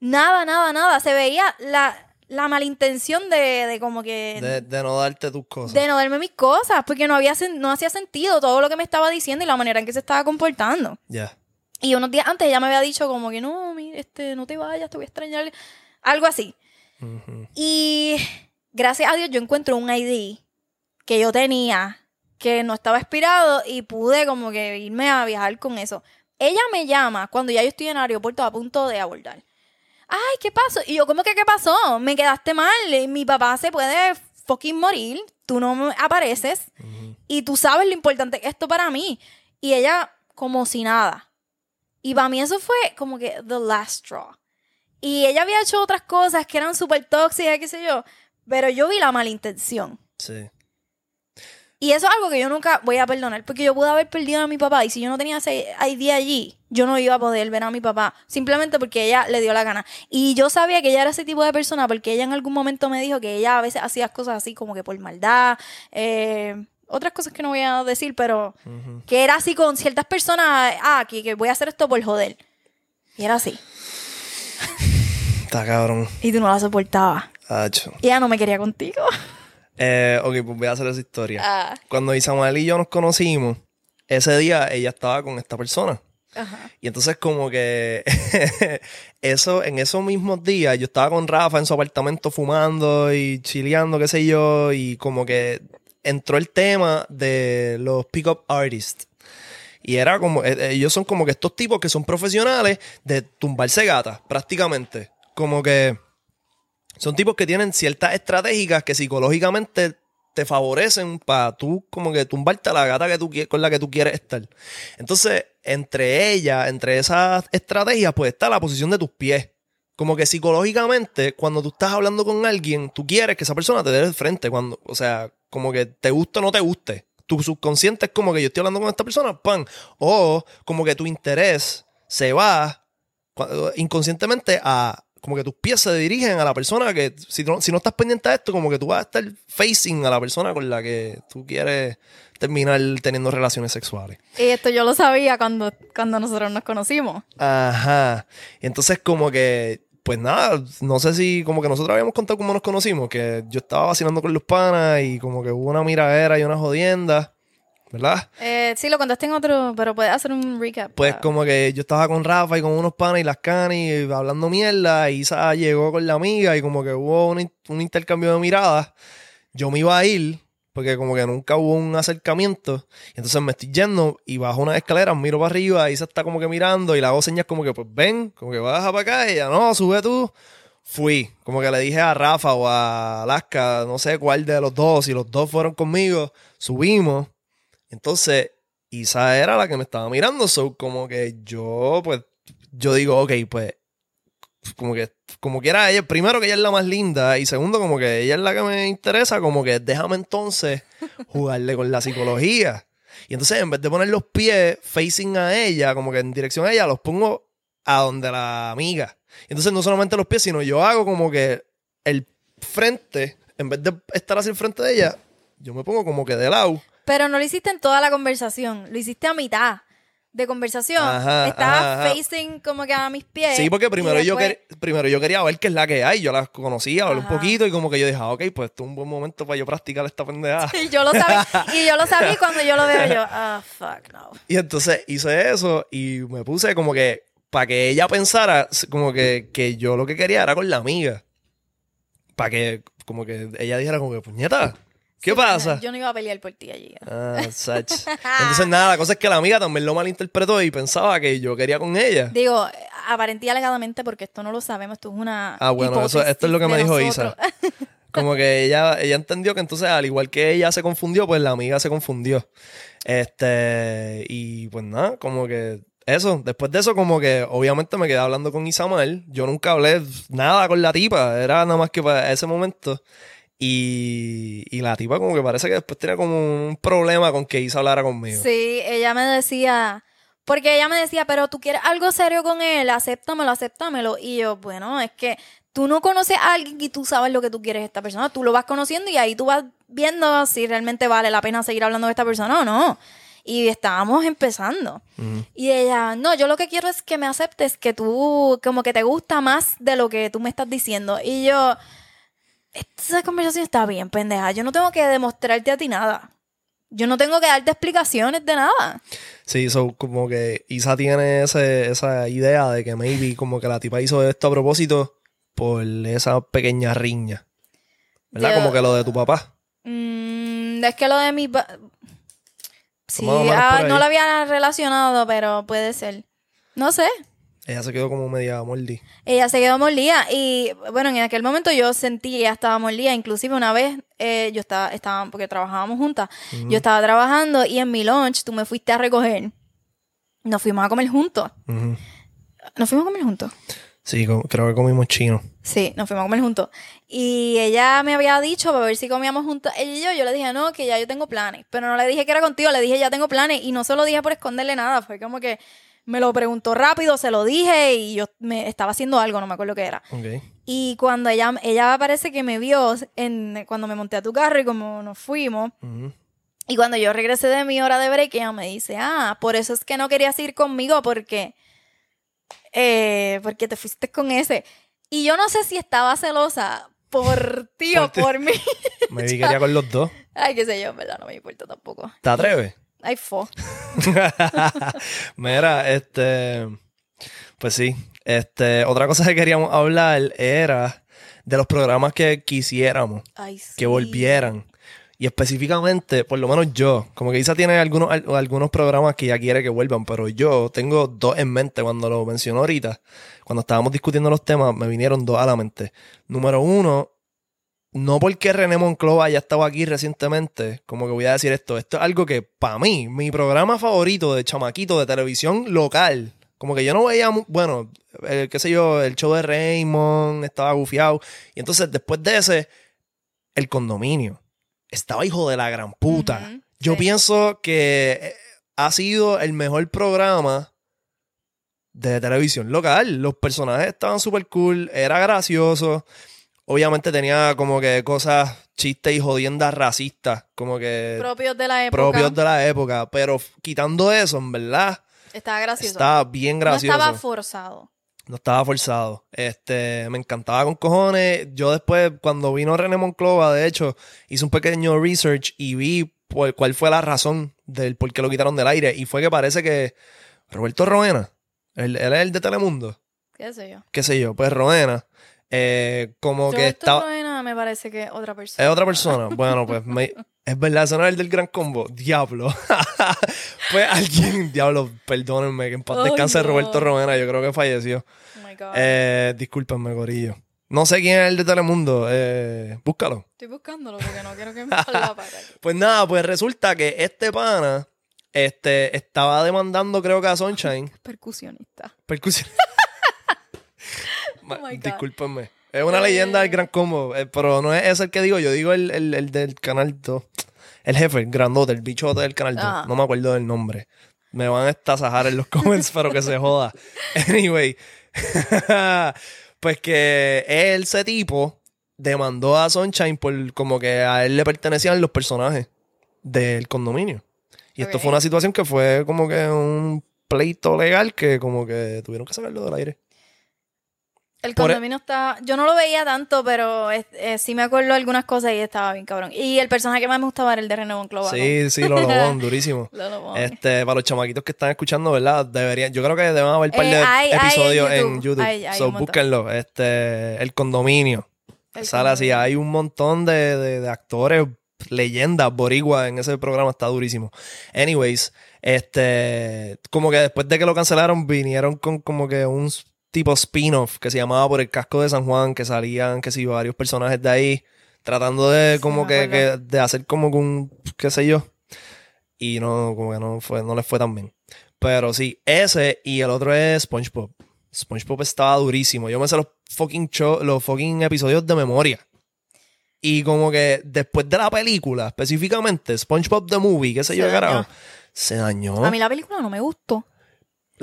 S1: Nada, nada, nada. Se veía la, la malintención de, de como que...
S2: De, de no darte tus cosas.
S1: de no darme mis cosas, porque no, había, no hacía sentido todo lo que me estaba diciendo y la manera en que se estaba comportando.
S2: Ya.
S1: Y unos días antes ella me había dicho como que no, este, no te vayas, te voy a extrañar. Algo así. Y gracias a Dios yo encuentro un ID que yo tenía que no estaba expirado y pude como que irme a viajar con eso. Ella me llama cuando ya yo estoy en el aeropuerto a punto de abordar. Ay, ¿qué pasó? Y yo, ¿cómo que qué pasó? Me quedaste mal. Mi papá se puede fucking morir. Tú no apareces. Y tú sabes lo importante que es esto para mí. Y ella, como si nada. Y para mí eso fue como que the last straw. Y ella había hecho otras cosas que eran súper tóxicas, qué sé yo. Pero yo vi la malintención.
S2: Sí.
S1: Y eso es algo que yo nunca voy a perdonar. Porque yo pude haber perdido a mi papá. Y si yo no tenía ese ID allí, yo no iba a poder ver a mi papá. Simplemente porque ella le dio la gana. Y yo sabía que ella era ese tipo de persona. Porque ella en algún momento me dijo que ella a veces hacía cosas así como que por maldad. eh, otras cosas que no voy a decir, pero
S2: Ujú.
S1: que era así con ciertas personas. Ah, que, que voy a hacer esto por joder. Y era así.
S2: Está cabrón.
S1: Y tú no la soportabas. Y ella no me quería contigo.
S2: Eh, ok, pues voy a hacer esa historia.
S1: Ah.
S2: Cuando Isamuel y yo nos conocimos, ese día ella estaba con esta persona.
S1: Ajá.
S2: Y entonces como que eso, en esos mismos días, yo estaba con Rafa en su apartamento fumando y chileando, qué sé yo, y como que entró el tema de los pick-up artists. Y era como, eh, ellos son como que estos tipos que son profesionales de tumbarse gatas, prácticamente. Como que son tipos que tienen ciertas estratégicas que psicológicamente te favorecen para tú como que tumbarte a la gata que tú, con la que tú quieres estar. Entonces, entre ellas, entre esas estrategias, pues está la posición de tus pies. Como que psicológicamente, cuando tú estás hablando con alguien, tú quieres que esa persona te dé de frente. Cuando, o sea, como que te guste o no te guste. Tu subconsciente es como que yo estoy hablando con esta persona, pan. O como que tu interés se va inconscientemente a como que tus pies se dirigen a la persona que si no, si no estás pendiente de esto como que tú vas a estar facing a la persona con la que tú quieres terminar teniendo relaciones sexuales.
S1: Y esto yo lo sabía cuando, cuando nosotros nos conocimos.
S2: Ajá. Y entonces como que pues nada, no sé si como que nosotros habíamos contado cómo nos conocimos, que yo estaba vacilando con los panas y como que hubo una miradera y una jodienda, ¿verdad?
S1: Eh, sí, lo contaste en otro, pero puedes hacer un recap.
S2: Pues
S1: Ah.
S2: como que yo estaba con Rafa y con unos panas y las canis hablando mierda y Isa llegó con la amiga y como que hubo un, un intercambio de miradas. Yo me iba a ir porque como que nunca hubo un acercamiento. Y entonces me estoy yendo y bajo unas escaleras, miro para arriba y Isa está como que mirando y le hago señas como que pues ven, como que baja para acá y ella no, sube tú. Fui, como que le dije a Rafa o a Alaska, no sé cuál de los dos, si los dos fueron conmigo, subimos. Entonces Isa era la que me estaba mirando. So, como que yo, pues, yo digo, ok, pues, como que, como que era ella, primero que ella es la más linda y segundo como que ella es la que me interesa, como que déjame entonces jugarle con la psicología. Y entonces en vez de poner los pies facing a ella, como que en dirección a ella, los pongo a donde la amiga. Y entonces no solamente los pies, sino yo hago como que el frente, en vez de estar así el frente de ella, yo me pongo como que de lado.
S1: Pero no lo hiciste en toda la conversación, lo hiciste a mitad de conversación.
S2: Ajá,
S1: Estaba
S2: ajá,
S1: facing como que a mis pies.
S2: Sí, porque primero yo, quer- primero yo quería ver qué es la que hay. Yo la conocía, hablé un poquito y como que yo dije, ah, ok, pues esto es un buen momento para yo practicar esta pendejada.
S1: Y yo lo sabía. y yo lo sabía y cuando yo lo veo yo, ah, fuck, no.
S2: Y entonces hice eso y me puse como que para que ella pensara como que, que yo lo que quería era con la amiga. Para que como que ella dijera como que, puñeta, ¿qué
S1: Sí,
S2: pasa?
S1: Yo no iba a pelear por ti allí.
S2: Ah, sach. Entonces nada, la cosa es que la amiga también lo malinterpretó y pensaba que yo quería con ella.
S1: Digo, aparentía alegadamente porque esto no lo sabemos, esto es una.
S2: Ah, bueno, eso, esto es lo que me dijo
S1: nosotros.
S2: Isa. Como que ella, ella entendió que entonces, al igual que ella se confundió, pues la amiga se confundió. Este, y pues nada, como que eso. Después de eso, como que obviamente me quedé hablando con Isamar. Yo nunca hablé nada con la tipa, era nada más que para ese momento. Y, y la tipa, como que parece que después tenía como un problema con que Isa hablara conmigo.
S1: Sí, ella me decía. Porque ella me decía, pero tú quieres algo serio con él, acéptamelo, acéptamelo. Y yo, bueno, es que tú no conoces a alguien y tú sabes lo que tú quieres de esta persona. Tú lo vas conociendo y ahí tú vas viendo si realmente vale la pena seguir hablando de esta persona o no. Y estábamos empezando. Y ella, no, yo lo que quiero es que me aceptes que tú, como que te gusta más de lo que tú me estás diciendo. Y yo, esta conversación está bien, pendeja. Yo no tengo que demostrarte a ti nada. Yo no tengo que darte explicaciones de nada.
S2: Sí, so, como que Isa tiene ese- esa idea de que maybe como que la tipa hizo esto a propósito por esa pequeña riña. ¿Verdad?
S1: Yo-
S2: Como que lo de tu papá.
S1: Mm, es que lo de mi... pa- Sí, ah, no lo había relacionado, pero puede ser. No sé.
S2: Ella se quedó como media mordi.
S1: Ella se quedó molida y bueno, en aquel momento yo sentí que ella estaba molida. Inclusive una vez eh, yo estaba, estaba, porque trabajábamos juntas, yo estaba trabajando y en mi lunch tú me fuiste a recoger. Nos fuimos a comer juntos. Nos fuimos a comer juntos.
S2: Sí, creo que comimos chino.
S1: Sí, nos fuimos a comer juntos. Y ella me había dicho para ver si comíamos juntos. Ella y yo, yo le dije, no, que ya yo tengo planes. Pero no le dije que era contigo, le dije, ya tengo planes. Y no se lo dije por esconderle nada. Fue como que me lo preguntó rápido, se lo dije y yo me estaba haciendo algo, no me acuerdo qué era.
S2: Ok.
S1: Y cuando ella, ella parece que me vio en, cuando me monté a tu carro y como nos fuimos. Y cuando yo regresé de mi hora de break, ella me dice, ah, por eso es que no querías ir conmigo porque, eh, porque te fuiste con ese. Y yo no sé si estaba celosa por ti o
S2: Por
S1: mí.
S2: Me vi que con los dos.
S1: Ay, qué sé yo, en verdad, no me importa tampoco.
S2: ¿Te atreves?
S1: Ay, fo.
S2: Mira, este. Pues sí. Este. Otra cosa que queríamos hablar era de los programas que quisiéramos
S1: Ay, sí.
S2: que volvieran. Y específicamente, por lo menos yo, como que Isa tiene algunos, al- algunos programas que ya quiere que vuelvan, pero yo tengo dos en mente cuando lo mencionó ahorita. Cuando estábamos discutiendo los temas, me vinieron dos a la mente. Número uno, no porque René Monclova haya estado aquí recientemente, como que voy a decir esto, esto es algo que para mí, mi programa favorito de chamaquito de televisión local, como que yo no veía, bueno, el, qué sé yo, el show de Raymond, estaba gufiado, y entonces después de ese, el condominio, estaba hijo de la gran puta. Yo
S1: sí.
S2: pienso que eh, ha sido el mejor programa de televisión local. Los personajes estaban súper cool, era gracioso. Obviamente tenía como que cosas, chistes y jodiendas racistas, como que
S1: Propios de la época.
S2: propios de la época. Pero quitando eso, en verdad,
S1: Estaba gracioso.
S2: estaba bien
S1: no
S2: gracioso.
S1: estaba forzado.
S2: No estaba forzado. Este, me encantaba con cojones. Yo después, cuando vino René Monclova, de hecho, hice un pequeño research y vi por- cuál fue la razón del por qué lo quitaron del aire. Y fue que parece que Roberto Roena, él, él es el de Telemundo,
S1: ¿Qué sé yo?
S2: qué sé yo, pues Roena, eh, como que
S1: Roberto
S2: estaba...
S1: Roena me parece que es otra persona.
S2: Es otra persona. Bueno, pues me- es verdad, ese no es el del gran combo. Diablo. pues alguien, diablo, perdónenme, que en paz descanse
S1: no.
S2: Roberto Roena, yo creo que falleció.
S1: Oh my God.
S2: Eh, discúlpenme, Corillo. No sé quién es el de Telemundo. Eh, búscalo.
S1: Estoy buscándolo porque no quiero que me salga para acá.
S2: Pues nada, pues resulta que este pana este, estaba demandando, creo que a Sunshine.
S1: Percusionista.
S2: Percusión.
S1: Oh.
S2: Discúlpenme. Es una leyenda del Gran Combo, eh, pero no es ese el que digo, yo digo el, el, el del Canal 2. El jefe, el grandote, el bichote del Canal 2.
S1: Ah.
S2: No me acuerdo del nombre. Me van a estasajar en los comments, pero que se joda. Anyway. pues que él, ese tipo, demandó a Sunshine por como que a él le pertenecían los personajes del condominio. Y esto fue una situación que fue como que un pleito legal que como que tuvieron que sacarlo del aire.
S1: El
S2: e-
S1: condominio está. Yo no lo veía tanto, pero es- eh, sí me acuerdo algunas cosas y estaba bien cabrón. Y el personaje que más me gustaba era el de René Monclova.
S2: Sí, sí, lo lobón, durísimo.
S1: ¿no? Lolo Bon.
S2: Este, para los chamaquitos que están escuchando, ¿verdad? Deberían, yo creo que deben haber un par
S1: Eh,
S2: de
S1: hay en
S2: episodios en
S1: YouTube.
S2: YouTube.
S1: Hay- hay
S2: so, búsquenlo. Este, el condominio.
S1: El
S2: así,
S1: condominio.
S2: hay un montón de, de- de actores, leyendas, boricua en ese programa, está durísimo. Anyways, este, como que después de que lo cancelaron, vinieron con como que un tipo spin-off que se llamaba Por el casco de San Juan, que salían, que sí, varios personajes de ahí, tratando de como que, que- de hacer como que un, qué sé yo, y no, como que no fue, no les fue tan bien. Pero sí, ese y el otro es SpongeBob. SpongeBob estaba durísimo. Yo me sé los fucking show, los fucking episodios de memoria. Y como que después de la película, específicamente, SpongeBob the Movie, qué sé
S1: Se
S2: yo,
S1: dañó.
S2: carajo, se dañó.
S1: A mí la película no me gustó.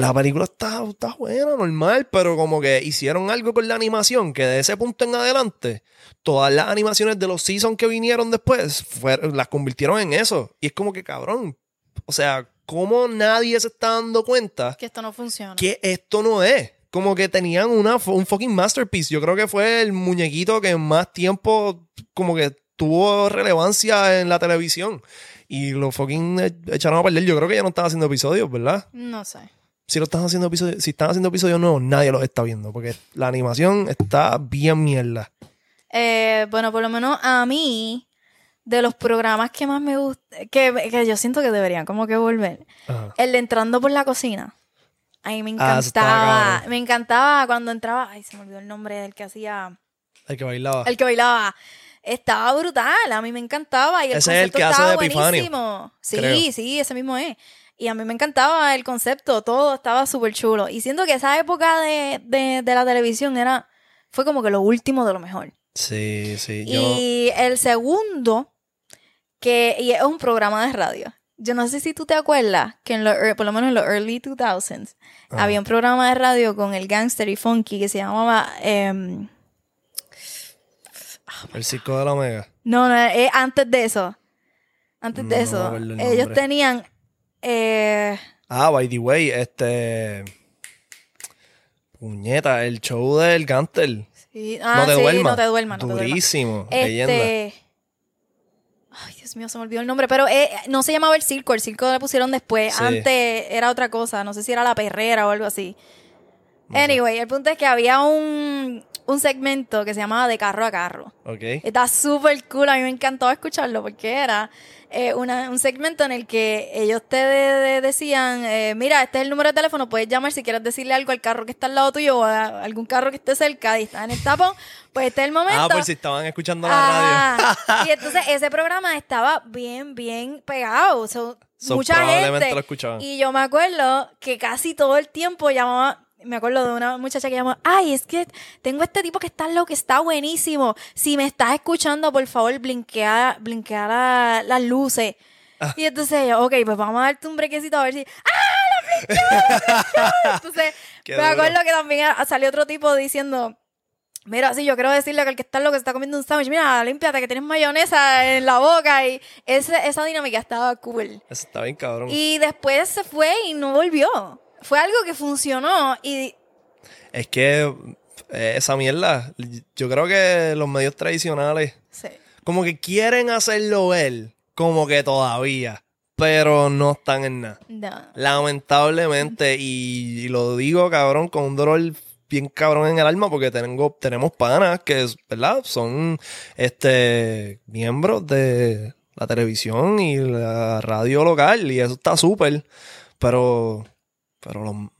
S2: La película está, está buena, normal, pero como que hicieron algo con la animación que de ese punto en adelante, todas las animaciones de los seasons que vinieron después fueron- las convirtieron en eso. Y es como que cabrón. O sea, ¿cómo nadie se está dando cuenta
S1: Que esto no funciona.
S2: que esto no es? Como que tenían una, un fucking masterpiece. Yo creo que fue el muñequito que más tiempo como que tuvo relevancia en la televisión. Y lo fucking echaron a perder. Yo creo que ya no están haciendo episodios, ¿verdad?
S1: No sé.
S2: Si lo están haciendo episodios, si están haciendo episodios nuevos, nadie los está viendo. Porque la animación está bien mierda.
S1: Eh, bueno, por lo menos a mí, de los programas que más me gustan, que, que yo siento que deberían como que volver,
S2: Ajá.
S1: el de Entrando por la Cocina. A mí me
S2: Ah,
S1: encantaba. me encantaba cuando entraba. Ay, se me olvidó el nombre del que hacía.
S2: El que bailaba.
S1: El que bailaba. Estaba brutal, a mí me encantaba. Y el
S2: Ese es el que hace
S1: estaba
S2: de Epifanio,
S1: buenísimo. Sí,
S2: creo.
S1: sí, ese mismo es. Y a mí me encantaba el concepto, todo estaba súper chulo. Y siento que esa época de, de, de la televisión era, fue como que lo último de lo mejor.
S2: Sí, sí. Yo,
S1: Y el segundo, que y es un programa de radio. Yo no sé si tú te acuerdas que en los, por lo menos en los early 2000s
S2: Ajá.
S1: había un programa de radio con el gangster y funky que se llamaba em,
S2: el circo de la Omega.
S1: No, no, eh, antes de eso. Antes
S2: No
S1: de eso. ellos tenían. Eh,
S2: Ah, by the way, este. Puñeta, el show del Gantel.
S1: sí, ah,
S2: no te
S1: sí, no te te.
S2: Durísimo. Leyenda.
S1: Este. Ay, Dios mío, se me olvidó el nombre. Pero eh, no se llamaba el circo. El circo lo pusieron después.
S2: Sí.
S1: Antes era otra cosa. No sé si era la perrera o algo así.
S2: No sé.
S1: Anyway, el punto es que había un, un segmento que se llamaba De carro a carro.
S2: Ok.
S1: Está súper cool, a mí me encantó escucharlo porque era eh, una- un segmento en el que ellos te de- de- decían, eh, mira, este es el número de teléfono, puedes llamar si quieres decirle algo al carro que está al lado tuyo o a algún carro que esté cerca y está en el tapón, pues este es el momento.
S2: Ah, por si estaban escuchando la radio.
S1: Ah, y entonces ese programa estaba bien, bien pegado. So,
S2: So,
S1: mucha gente.
S2: lo.
S1: Y yo me acuerdo que casi todo el tiempo llamaba. Me acuerdo de una muchacha que llamó, ay, es que tengo este tipo que está loco, que está buenísimo. Si me estás escuchando, por favor, blinkea, blinkea la- las luces.
S2: Ah.
S1: Y entonces yo, ok, pues vamos a darte un brequecito a ver si. ¡Ah, la! Entonces,
S2: Qué
S1: me
S2: duro.
S1: acuerdo que también a- salió otro tipo diciendo, Mira, sí, yo quiero decirle que el que está loco se está comiendo un sándwich. Mira, límpiate que tienes mayonesa en la boca. Y ese, esa dinámica estaba cool.
S2: Eso está bien cabrón.
S1: Y después se fue y no volvió. Fue algo que funcionó. Y
S2: Es que eh, esa mierda, yo creo que los medios tradicionales
S1: sí.
S2: como que quieren hacerlo él, como que todavía, pero no están en nada.
S1: No.
S2: Lamentablemente, y, y lo digo cabrón con un dolor bien cabrón en el alma porque tengo, tenemos panas que, ¿verdad? Son este miembros de la televisión y la radio local y eso está súper, pero, pero lo-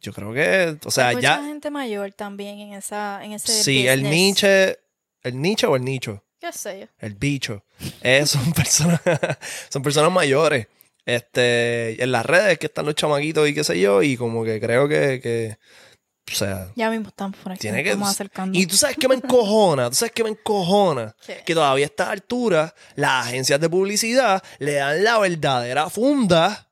S2: yo creo que, o sea,
S1: Hay mucha
S2: ya,
S1: gente mayor también en esa en ese
S2: sí, el niche, el nicho o el nicho.
S1: ¿Qué sé yo?
S2: El bicho. Eh, son personas, son personas mayores. este, en las redes que están los chamaquitos y qué sé yo, y como que creo que, que o sea,
S1: Ya mismo estamos por aquí.
S2: tiene que...
S1: estamos acercando.
S2: Y tú sabes que me encojona, tú sabes que me encojona,
S1: ¿Qué?
S2: que todavía a esta altura las agencias de publicidad le dan la verdadera funda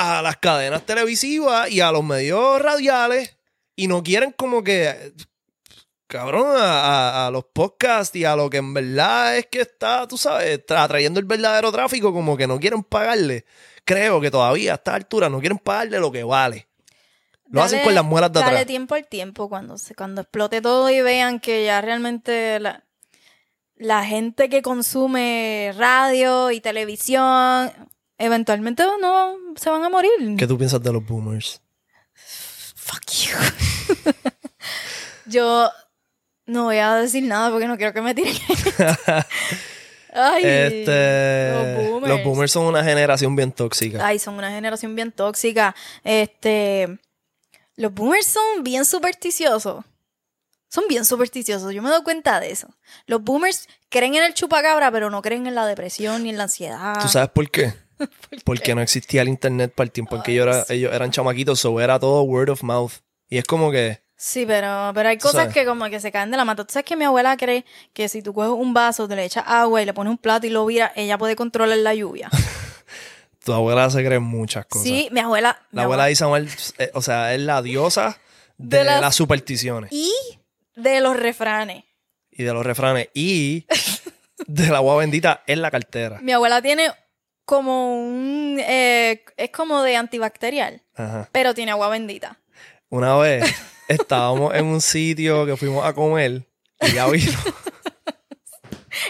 S2: a las cadenas televisivas y a los medios radiales y no quieren como que cabrón a, a- a los podcasts y a lo que en verdad es que está, tú sabes, tra- atrayendo el verdadero tráfico como que no quieren pagarle. Creo que todavía a esta altura no quieren pagarle lo que vale. Lo hacen
S1: Dale-
S2: con las muelas de
S1: Dale
S2: atrás.
S1: tiempo al tiempo cuando, se, cuando explote todo y vean que ya realmente la, la gente que consume radio y televisión eventualmente no se van a morir.
S2: ¿Qué tú piensas de los boomers?
S1: Fuck you. Yo no voy a decir nada porque no quiero que me tiren. Ay,
S2: Este,
S1: los boomers.
S2: los boomers son una generación bien tóxica.
S1: Ay, son una generación bien tóxica. Este, los boomers son bien supersticiosos. Son bien supersticiosos. Yo me doy cuenta de eso. Los boomers creen en el chupacabra, pero no creen en la depresión ni en la ansiedad.
S2: ¿Tú sabes por qué? Porque no existía el internet para el tiempo en que ellos, era- ellos eran chamaquitos, so era todo word of mouth. Y es como que,
S1: Sí, pero, pero hay cosas
S2: sabes.
S1: que como que se caen de la mata. Tú sabes que mi abuela cree que si tú coges un vaso, te le echas agua y le pones un plato y lo viras, ella puede controlar la lluvia.
S2: tu abuela se cree muchas cosas.
S1: Sí, mi abuela. mi
S2: La abuela de Isamuel, eh, o sea, es la diosa de,
S1: De las-
S2: las supersticiones
S1: Y de los refranes.
S2: y de los refranes y de la agua bendita en la cartera.
S1: Mi abuela tiene como un... eh, es como de antibacterial,
S2: Ajá.
S1: pero tiene agua bendita.
S2: Una vez estábamos en un sitio que fuimos a comer y ella vino.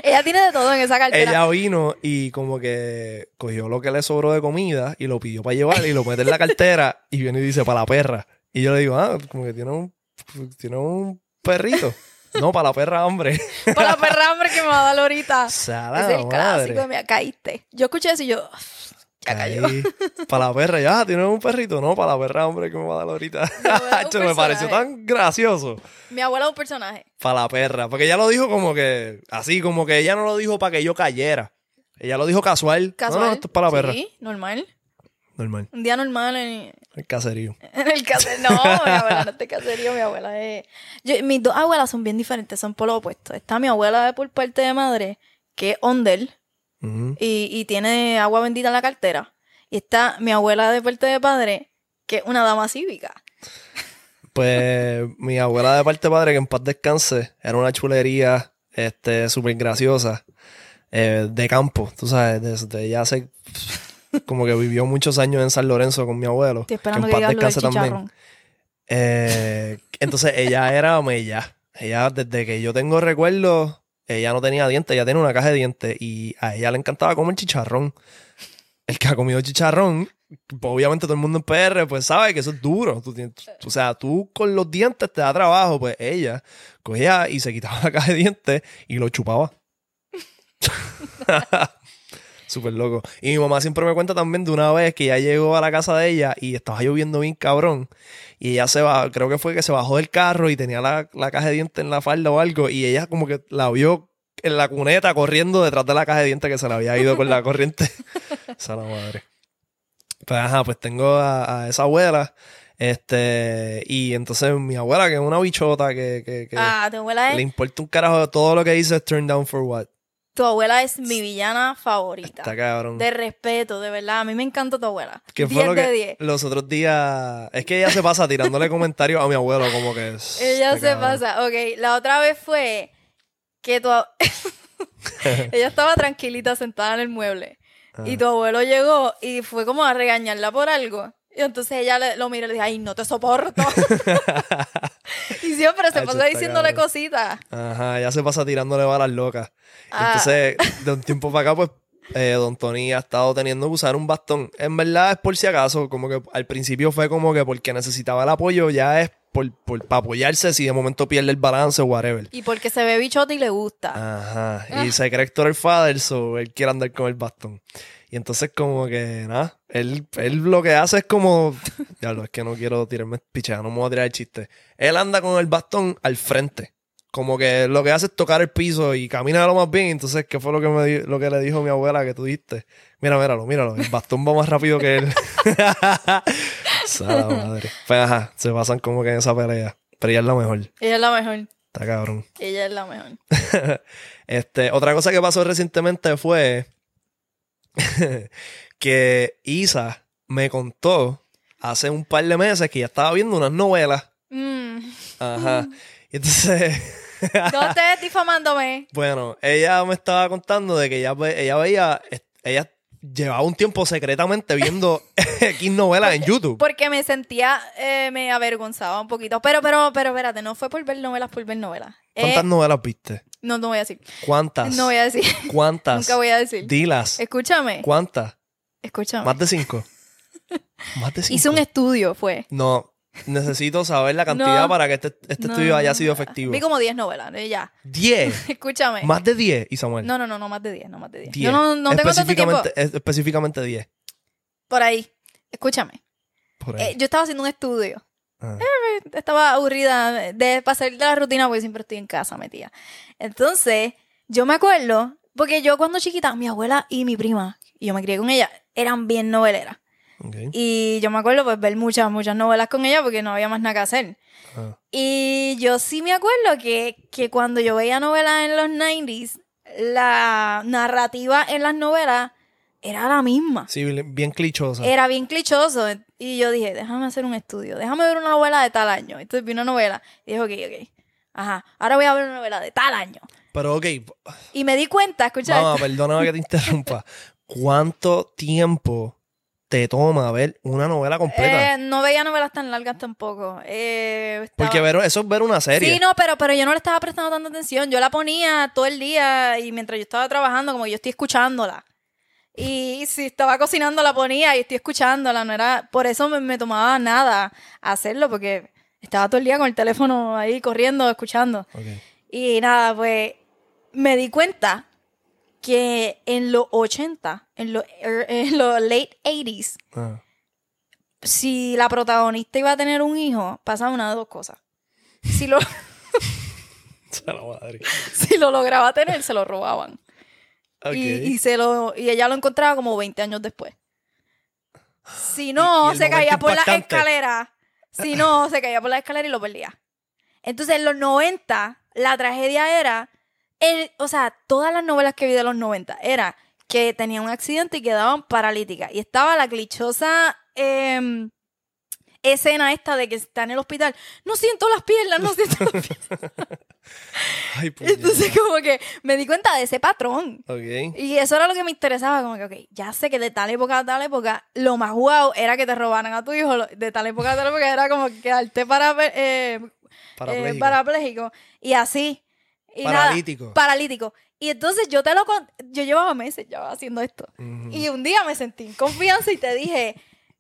S1: Ella tiene de todo en esa cartera.
S2: Ella vino y como que cogió lo que le sobró de comida y lo pidió para llevar y lo mete en la cartera y viene y dice para la perra. Y yo le digo, ah, como que tiene un, tiene un perrito. No, para la perra, hombre.
S1: Para la perra hambre que me va a dar ahorita.
S2: Sala
S1: es el
S2: madre.
S1: clásico de mi caíste. Yo escuché eso y yo... Ya cayó.
S2: Para la perra, ya, tiene un perrito. No, para la perra, hombre, que me va a dar ahorita. Esto me pareció tan gracioso.
S1: Mi abuela es un personaje.
S2: Para la perra. Porque ella lo dijo como que, así, como que ella no lo dijo para que yo cayera. Ella lo dijo casual.
S1: Casual.
S2: No, no, esto es para la perra.
S1: Sí, normal.
S2: Normal.
S1: Un día normal en,
S2: El caserío.
S1: en el caserío. No, mi abuela no está en caserío, mi abuela es... Yo- mis dos abuelas son bien diferentes, son por lo opuesto. Está mi abuela por parte de madre, que es ondel, y, y tiene agua bendita en la cartera. Y está mi abuela de parte de padre, que es una dama cívica.
S2: Pues mi abuela de parte padre, que en paz descanse, era una chulería este, súper graciosa eh, de campo, tú sabes, desde ella hace como que vivió muchos años en San Lorenzo con mi abuelo.
S1: Estoy esperando
S2: en
S1: que,
S2: paz
S1: digas lo del
S2: descanse
S1: chicharrón.
S2: Eh, entonces ella era mella. Ella, desde que yo tengo recuerdos, ella no tenía dientes, ella tenía una caja de dientes y a ella le encantaba comer chicharrón. El que ha comido chicharrón, pues, obviamente todo el mundo en PR, pues sabe que eso es duro. Tú tienes- o sea, tú con los dientes te da trabajo, pues ella cogía y se quitaba la caja de dientes y lo chupaba. Súper loco. Y mi mamá siempre me cuenta también de una vez que ya llegó a la casa de ella y estaba lloviendo bien cabrón. Y ella se va, creo que fue que se bajó del carro y tenía la, la caja de dientes en la falda o algo. Y ella como que la vio en la cuneta corriendo detrás de la caja de dientes que se le había ido con la corriente. Esa la madre. Pues ajá, pues tengo a, a esa abuela. Este, y entonces mi abuela, que es una bichota que, que, que
S1: Ah, tu abuela
S2: le importa un carajo todo lo que dice es turn down for what.
S1: Tu abuela es mi villana favorita.
S2: Está cabrón.
S1: De respeto, de verdad. A mí me encanta tu abuela.
S2: Que fue
S1: 10
S2: lo
S1: de
S2: que
S1: 10.
S2: los otros días. Es que ella se pasa tirándole comentarios a mi abuelo, como que. es-
S1: Ella se
S2: cabrón.
S1: pasa. Ok, la otra vez fue que tu... Ella estaba tranquilita sentada en el mueble. Y tu abuelo llegó y fue como a regañarla por algo. Y entonces ella le- lo miró y le dijo, ay, no te soporto. y siempre se
S2: Ay,
S1: pasa diciéndole
S2: cabrón.
S1: cositas.
S2: Ajá, ella se pasa tirándole balas locas.
S1: Ah.
S2: Entonces, de un tiempo para acá, pues, eh, Don Tony ha estado teniendo que usar un bastón. En verdad es por si acaso, como que al principio fue como que porque necesitaba el apoyo, ya es por, por, para apoyarse si de momento pierde el balance o whatever.
S1: Y porque se ve bichote y le gusta.
S2: Ajá.
S1: Ah.
S2: Y se cree Héctor el father, so él quiere andar con el bastón. Y entonces como que, nada, él, él lo que hace es como... Ya lo es que no quiero tirarme pichea, no me voy a tirar el chiste. Él anda con el bastón al frente. como que lo que hace es tocar el piso y camina lo más bien. Entonces, ¿qué fue lo que, me lo que le dijo mi abuela que tú diste? Mira, míralo, míralo. El bastón va más rápido que él. Sala madre. Pues ajá, se pasan como que en esa pelea. Pero ella es la mejor.
S1: Ella es la mejor.
S2: Está cabrón.
S1: Ella es la mejor.
S2: Este, otra cosa que pasó recientemente fue que Isa me contó hace un par de meses que ya estaba viendo unas novelas.
S1: Mm.
S2: Ajá. Y entonces,
S1: No estés difamándome.
S2: bueno, ella me estaba contando de que ella, ve- ella veía, ella llevaba un tiempo secretamente viendo X novelas en YouTube.
S1: Porque me sentía, eh, me avergonzaba un poquito. Pero, pero, pero, espérate, no fue por ver novelas, por ver novelas. Eh,
S2: ¿Cuántas novelas viste?
S1: No, no voy a decir.
S2: ¿Cuántas?
S1: No voy a decir.
S2: ¿Cuántas?
S1: Nunca voy a decir.
S2: Dilas.
S1: Escúchame.
S2: ¿Cuántas?
S1: Escúchame.
S2: Más de cinco. Más de cinco.
S1: Hice un estudio, fue.
S2: No, necesito saber la cantidad
S1: No.
S2: para que este, este
S1: No,
S2: estudio haya sido efectivo.
S1: Vi como 10 novelas, ya.
S2: ¿Diez?
S1: Escúchame.
S2: Más de diez, y Samuel.
S1: No, no, no, no más de 10, no más de 10.
S2: Diez.
S1: Yo no, no tengo tanto tiempo.
S2: específicamente, es- específicamente diez.
S1: Por ahí. Escúchame.
S2: Por ahí.
S1: Eh, yo estaba haciendo un estudio.
S2: Ah.
S1: Estaba aburrida de, de pasar de la rutina porque siempre estoy en casa metida. Entonces, yo me acuerdo, porque yo cuando chiquita, mi abuela y mi prima, y yo me crié con ella, eran bien noveleras.
S2: Ok.
S1: Y yo me acuerdo pues ver muchas, muchas novelas con ella porque no había más nada que hacer.
S2: Ah.
S1: Y yo sí me acuerdo que, que cuando yo veía novelas en los 90s, la narrativa en las novelas era la misma.
S2: Sí, bien clichosa.
S1: Era bien clichoso. Y yo dije, déjame hacer un estudio, déjame ver una novela de tal año. Entonces vi una novela y dije, ok, ok. Ajá, ahora voy a ver una novela de tal año.
S2: Pero ok,
S1: Y me di cuenta, escucha
S2: mamá, perdóname que te interrumpa. ¿Cuánto tiempo te toma ver una novela completa?
S1: Eh, no veía novelas tan largas tampoco. Eh, estaba-
S2: Porque ver, eso es ver una serie.
S1: Sí, no, pero, pero yo no le estaba prestando tanta atención. Yo la ponía todo el día y mientras yo estaba trabajando, como yo estoy escuchándola. Y si estaba cocinando, la ponía y estoy escuchándola. No era, por eso me, me tomaba nada hacerlo, porque estaba todo el día con el teléfono ahí corriendo, escuchando. Y nada, pues me di cuenta que en los 80, en los, er- en los late 80s,
S2: Ah.
S1: si la protagonista iba a tener un hijo, pasaba una de dos cosas. Si lo, si lo lograba tener, se lo robaban. Y, y se lo, y ella lo encontraba como 20 años después. Si no, se caía por la escalera. Si no, se caía por la escalera y lo perdía. Entonces, en los 90, la tragedia era. el- o sea, todas las novelas que vi de los 90 era que tenían un accidente y quedaban paralíticas. Y estaba la clichosa em, escena esta de que está en el hospital. No siento las piernas, no siento las piernas.
S2: Ay.
S1: Entonces, como que me di cuenta de ese patrón. Y eso era lo que me interesaba, como que, ok, ya sé que de tal época a tal época, lo más guau era que te robaran a tu hijo, de tal época a tal época era como quedarte para, eh,
S2: Parapléjico.
S1: eh, parapléjico. Y así. Y nada,
S2: Paralítico.
S1: paralítico. Y entonces yo te lo yo llevaba meses ya haciendo esto.
S2: Ujú.
S1: Y un día me sentí en confianza y te dije,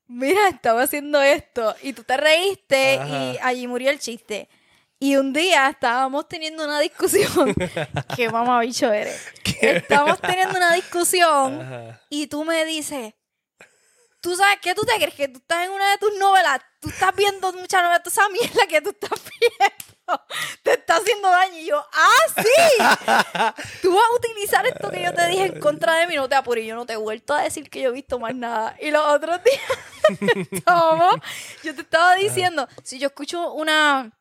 S1: mira, estaba haciendo esto. Y tú te reíste y
S2: Ajá.
S1: allí murió el chiste. Y un día estábamos teniendo una discusión. Qué mamabicho eres. Estamos teniendo una discusión
S2: Ajá.
S1: y tú me dices, ¿tú sabes qué tú te crees? Que tú estás en una de tus novelas, tú estás viendo mucha novela, toda esa mierda que tú estás viendo te está haciendo daño. Y yo, ¡ah, sí! tú vas a utilizar esto que yo te dije en contra de mí, no te apures. Yo no te he vuelto a decir que yo he visto más nada. Y los otros días estábamos, yo te estaba diciendo, si yo escucho una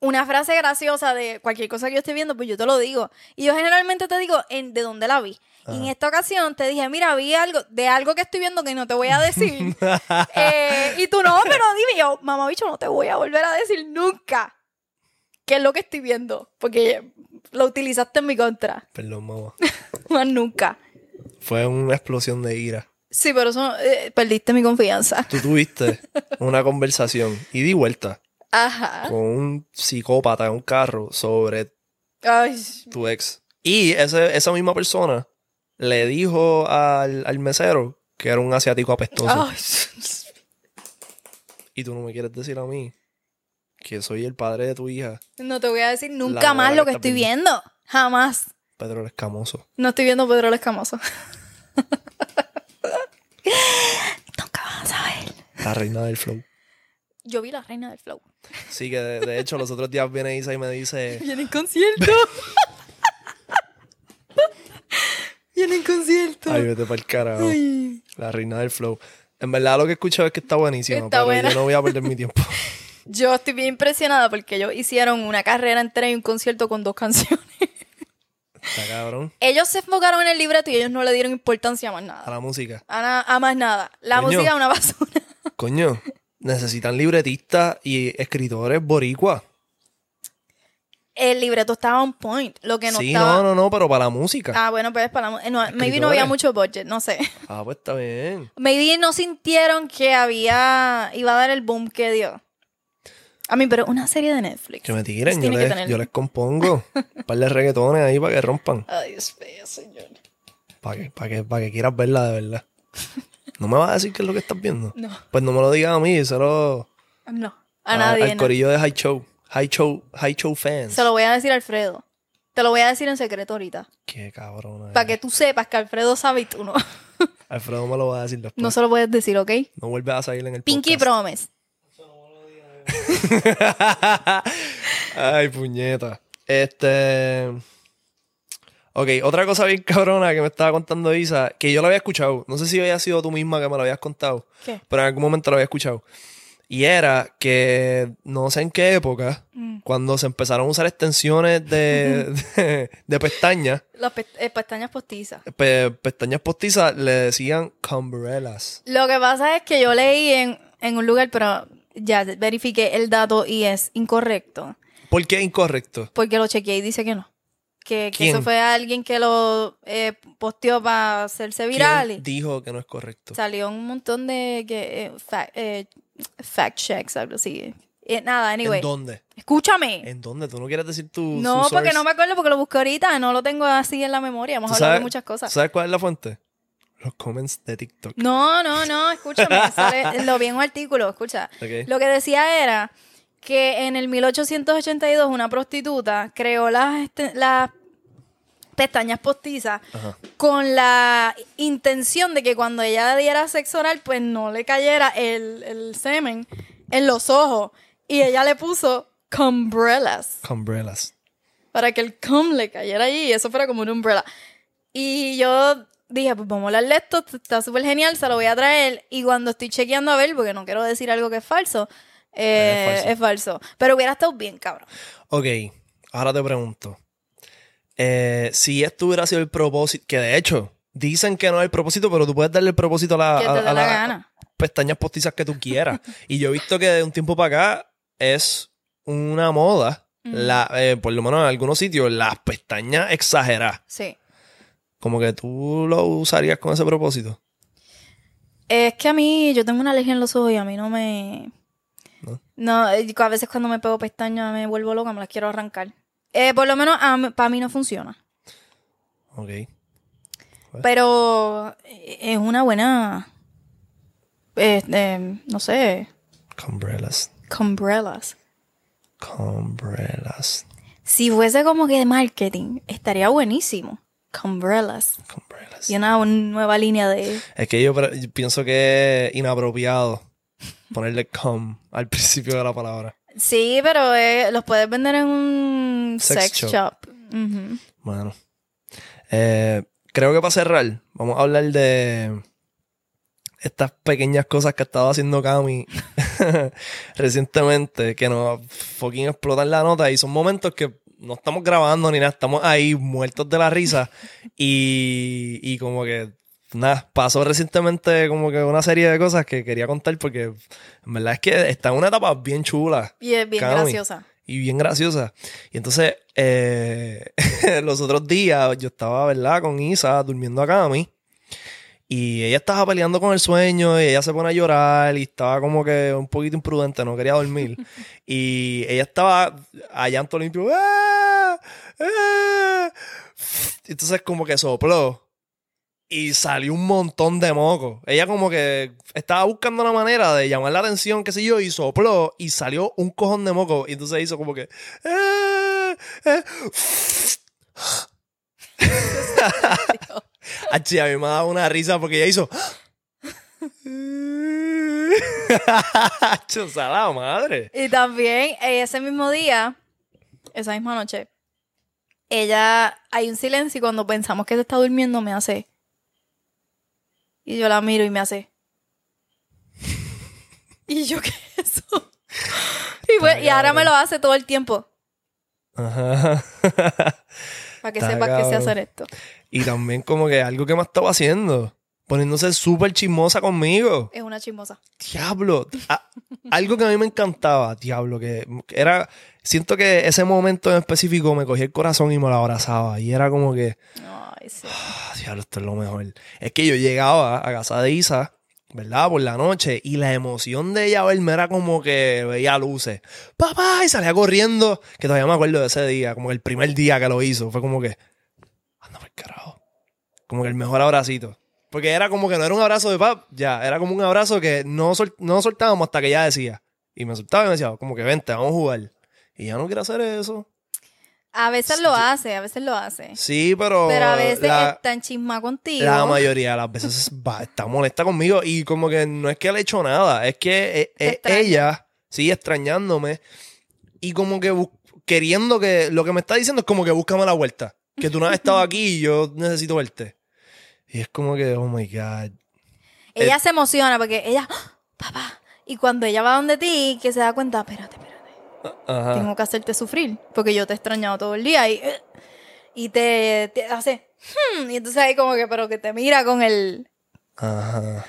S1: una frase graciosa de cualquier cosa que yo esté viendo, pues yo te lo digo. Y yo generalmente te digo en, de dónde la vi. Y en esta ocasión te dije, mira, vi algo, de algo que estoy viendo que no te voy a decir. Eh, y tú no, pero dime yo, mamá bicho, no te voy a volver a decir nunca qué es lo que estoy viendo. Porque lo utilizaste en mi contra.
S2: Perdón, mamá.
S1: Más nunca.
S2: Fue una explosión de ira.
S1: Sí, pero eso eh, perdiste mi confianza.
S2: Tú tuviste una conversación y di vuelta
S1: Ajá.
S2: con un psicópata en un carro sobre
S1: Ay,
S2: tu ex. Y ese, esa misma persona le dijo al, al mesero que era un asiático apestoso.
S1: ay.
S2: Y tú no me quieres decir a mí que soy el padre de tu hija,
S1: No te voy a decir nunca más lo
S2: que
S1: estoy viendo. Jamás.
S2: Pedro el Escamoso.
S1: No estoy viendo Pedro el Escamoso. Nunca vas a saber.
S2: La reina del flow.
S1: Yo vi La Reina del Flow.
S2: Sí, que de, de hecho los otros días viene Isa y me dice,
S1: Viene en concierto. Viene en concierto.
S2: ay, vete para el carajo.
S1: Ay.
S2: La reina del flow. En verdad lo que he escuchado es que está buenísimo,
S1: Está
S2: pero
S1: buena.
S2: yo no voy a perder mi tiempo.
S1: Yo estoy bien impresionada porque ellos hicieron una carrera entera y un concierto con dos canciones.
S2: Está cabrón.
S1: Ellos se enfocaron en el libreto y ellos no le dieron importancia a más
S2: A
S1: nada.
S2: la música.
S1: A, na- a más nada. La
S2: Coño.
S1: música es una basura.
S2: Coño, necesitan libretistas y escritores boricua.
S1: El libreto estaba on point. Lo que no
S2: sí,
S1: estaba.
S2: no, no, no, pero para la música.
S1: Ah, bueno, pues para la mu- no, maybe no había mucho budget, no sé.
S2: Ah, pues está bien.
S1: Maybe no sintieron que había iba a dar el boom que dio. A mí, pero una serie de Netflix.
S2: Que me tiren, yo
S1: que
S2: les,
S1: tener-
S2: yo les compongo un par de reggaetones ahí para que rompan.
S1: Ay, Dios mío, señor.
S2: Para que, para que, para que quieras verla de verdad. ¿No me vas a decir qué es lo que estás viendo?
S1: No.
S2: Pues no me lo digas a mí, solo
S1: No, a nadie.
S2: al
S1: no.
S2: corillo de High Show. High Show, High Show fans.
S1: Se lo voy a decir a Alfredo. Te lo voy a decir en secreto ahorita.
S2: Qué cabrona.
S1: Para
S2: eres.
S1: que tú sepas que Alfredo sabe y tú no.
S2: Alfredo me lo va a decir después.
S1: No
S2: No,
S1: se lo puedes decir, ¿ok?
S2: vuelves a salir en el
S1: Pinky
S2: podcast.
S1: Promise.
S2: Ay, puñeta. Este. Ok, otra cosa bien cabrona que me estaba contando Isa, que yo lo había escuchado. No sé si había sido tú misma que me lo habías contado,
S1: ¿Qué?
S2: pero en algún momento lo había escuchado. Y era que no sé en qué época,
S1: Mm.
S2: cuando se empezaron a usar extensiones de, de, de pestañas,
S1: Las pe- eh, pestañas postizas.
S2: pe- pestañas postizas, le decían cumbrellas.
S1: Lo que pasa es que yo leí en, en un lugar, pero ya verifiqué el dato y es incorrecto.
S2: ¿Por qué incorrecto?
S1: Porque lo chequeé y dice que no. Que, eso fue alguien que lo eh, posteó para hacerse viral.
S2: ¿Quién
S1: y
S2: dijo que no es correcto?
S1: Salió un montón de que, eh, fa- eh, fact checks, algo así. Eh, nada, anyway.
S2: ¿En dónde?
S1: Escúchame.
S2: ¿En dónde? ¿Tú no quieres decir tu
S1: No, porque
S2: source?
S1: no me acuerdo porque lo busqué ahorita, no lo tengo así en la memoria. Hemos
S2: ¿Tú
S1: hablado de muchas cosas.
S2: ¿Sabes cuál es la fuente? Los comments de TikTok.
S1: No, no, no, escúchame, sale- lo vi en un artículo, escucha. Lo que decía era que en el 1882 una prostituta creó las, este- las pestañas postizas
S2: Ajá.
S1: con la intención de que cuando ella diera sexo oral, pues no le cayera el, el semen en los ojos. Y ella le puso cumbrellas
S2: Umbrellas.
S1: para que el cum le cayera allí y eso fuera como una umbrella. Y yo dije, pues vamos a hablar de esto, está súper genial, se lo voy a traer. Y cuando estoy chequeando a ver, porque no quiero decir algo que es falso, eh,
S2: Es falso.
S1: es falso. Pero hubiera estado bien, cabrón.
S2: Ok, ahora te pregunto. Eh, si esto hubiera sido el propósito, que de hecho dicen que no es el propósito, pero tú puedes darle el propósito a, la- a- a las
S1: gana.
S2: pestañas postizas que tú quieras. y yo he visto que de un tiempo para acá es una moda, la, eh, por lo menos en algunos sitios, las pestañas exageradas.
S1: Sí.
S2: Como que tú lo usarías con ese propósito.
S1: Es que a mí, yo tengo una alergia en los ojos y a mí no me...
S2: ¿No?
S1: No, eh, a veces cuando me pego pestañas me vuelvo loca, me las quiero arrancar. Eh, por lo menos para mí no funciona.
S2: Ok.
S1: Pero eh, es una buena... eh, eh, no sé,
S2: Umbrellas.
S1: cumbrellas.
S2: Umbrellas.
S1: Si fuese como que de marketing, estaría buenísimo. Cumbrellas.
S2: Umbrellas.
S1: Y una, nueva línea de...
S2: Es que yo pienso que es inapropiado ponerle com al principio de la palabra.
S1: Sí, pero eh, los puedes vender en un
S2: Sex
S1: sex,
S2: shop. Bueno. Eh, creo que para cerrar, vamos a hablar de estas pequeñas cosas que ha estado haciendo Cami recientemente, que nos fucking explotan la nota y son momentos que no estamos grabando ni nada, estamos ahí muertos de la risa y, y como que nada, pasó recientemente como que una serie de cosas que quería contar porque en verdad es que está en una etapa bien chula
S1: Y es bien graciosa.
S2: y bien graciosa. Y entonces, eh, los otros días yo estaba, ¿verdad? Con Isa durmiendo acá a mí. Y ella estaba peleando con el sueño y ella se pone a llorar y estaba como que un poquito imprudente, no quería dormir. y ella estaba a llanto limpio. ¡Ah! ¡Ah! Entonces como que sopló y salió un montón de moco. Ella como que estaba buscando una manera de llamar la atención, qué sé yo, y sopló y salió un cojón de moco. Y entonces hizo como que... "Ah, ah". Achi, a mí me ha dado una risa porque ella hizo... Chusa la madre.
S1: Y también eh, ese mismo día, esa misma noche, ella, hay un silencio y cuando pensamos que se está durmiendo me hace. Y yo la miro y me hace. Y yo, ¿qué es eso? Y, pues- y ahora me lo hace todo el tiempo.
S2: Ajá.
S1: Para que sepas que sé hacer esto.
S2: y también como que algo que me estaba haciendo. Poniéndose súper chismosa conmigo.
S1: Es una chismosa.
S2: Diablo. A- algo que a mí me encantaba, diablo, que era... Siento que ese momento en específico me cogía el corazón y me lo abrazaba. Y era como que...
S1: Ay, sí.
S2: Ah, diablo, esto es lo mejor. Es que yo llegaba a casa de Isa, ¿verdad? Por la noche, y la emoción de ella verme era como que veía luces. ¡Papá! Y salía corriendo. Que todavía me acuerdo de ese día, como el primer día que lo hizo. Fue como que. Anda por carajo. Como que el mejor abracito. Porque era como que no era un abrazo de pap, ya, era como un abrazo que no, sol- no soltábamos hasta que ella decía. Y me soltaba y me decía, como que vente, vamos a jugar. Y ya no quiero hacer eso.
S1: A veces lo hace, a veces lo hace.
S2: Sí, pero.
S1: Pero a veces
S2: la-
S1: está en chisma contigo.
S2: La mayoría de las veces va- está molesta conmigo y como que no es que le he hecho nada, es que eh, eh, ella sigue extrañándome y como que queriendo que lo que me está diciendo es como que búscame la vuelta, que tú no has estado aquí y yo necesito verte. Y es como que, oh my God.
S1: Ella
S2: Eh,
S1: se emociona porque ella, ¡Ah! papá. Y cuando ella va donde ti, que se da cuenta, espérate, espérate.
S2: Ajá.
S1: Tengo que hacerte sufrir porque yo te he extrañado todo el día y, eh, y te, te hace, "Hmm", y entonces ahí como que, pero que te mira con el
S2: Ajá.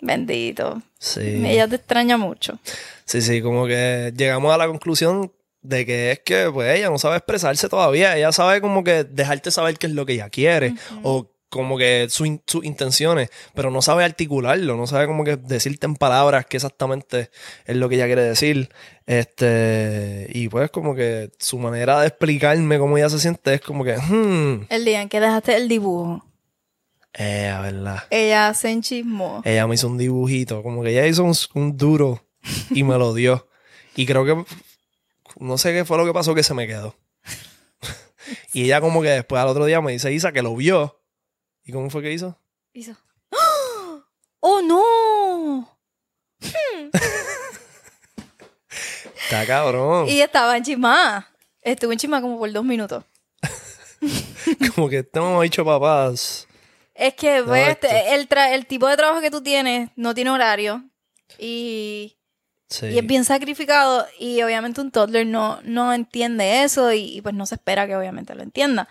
S1: bendito.
S2: Sí.
S1: Ella te extraña mucho.
S2: Sí, sí, como que llegamos a la conclusión de que es que pues ella no sabe expresarse todavía, ella sabe como que dejarte saber qué es lo que ella quiere o como que su in- sus intenciones, pero no sabe articularlo, no sabe como que decirte en palabras qué exactamente es lo que ella quiere decir. Este, y pues como que su manera de explicarme cómo ella se siente es como que, hmm,
S1: El día en que dejaste el dibujo,
S2: eh, a verdad.
S1: ella se enchismó.
S2: Ella me hizo un dibujito, como que ella hizo un, un duro y me lo dio. Y creo que no sé qué fue lo que pasó que se me quedó. y ella como que después al otro día me dice Isa que lo vio. ¿Y cómo fue que hizo?
S1: Hizo, ¡Ah! ¡Oh, no!
S2: Está cabrón.
S1: Y estaba enchismada. Estuvo enchismada como por dos minutos.
S2: como que hemos dicho papás.
S1: Es que, pues, este, el tipo de trabajo que tú tienes no tiene horario. Y,
S2: Sí.
S1: y es bien sacrificado. Y obviamente un toddler no, no entiende eso. Y, y, pues no se espera que obviamente lo entienda.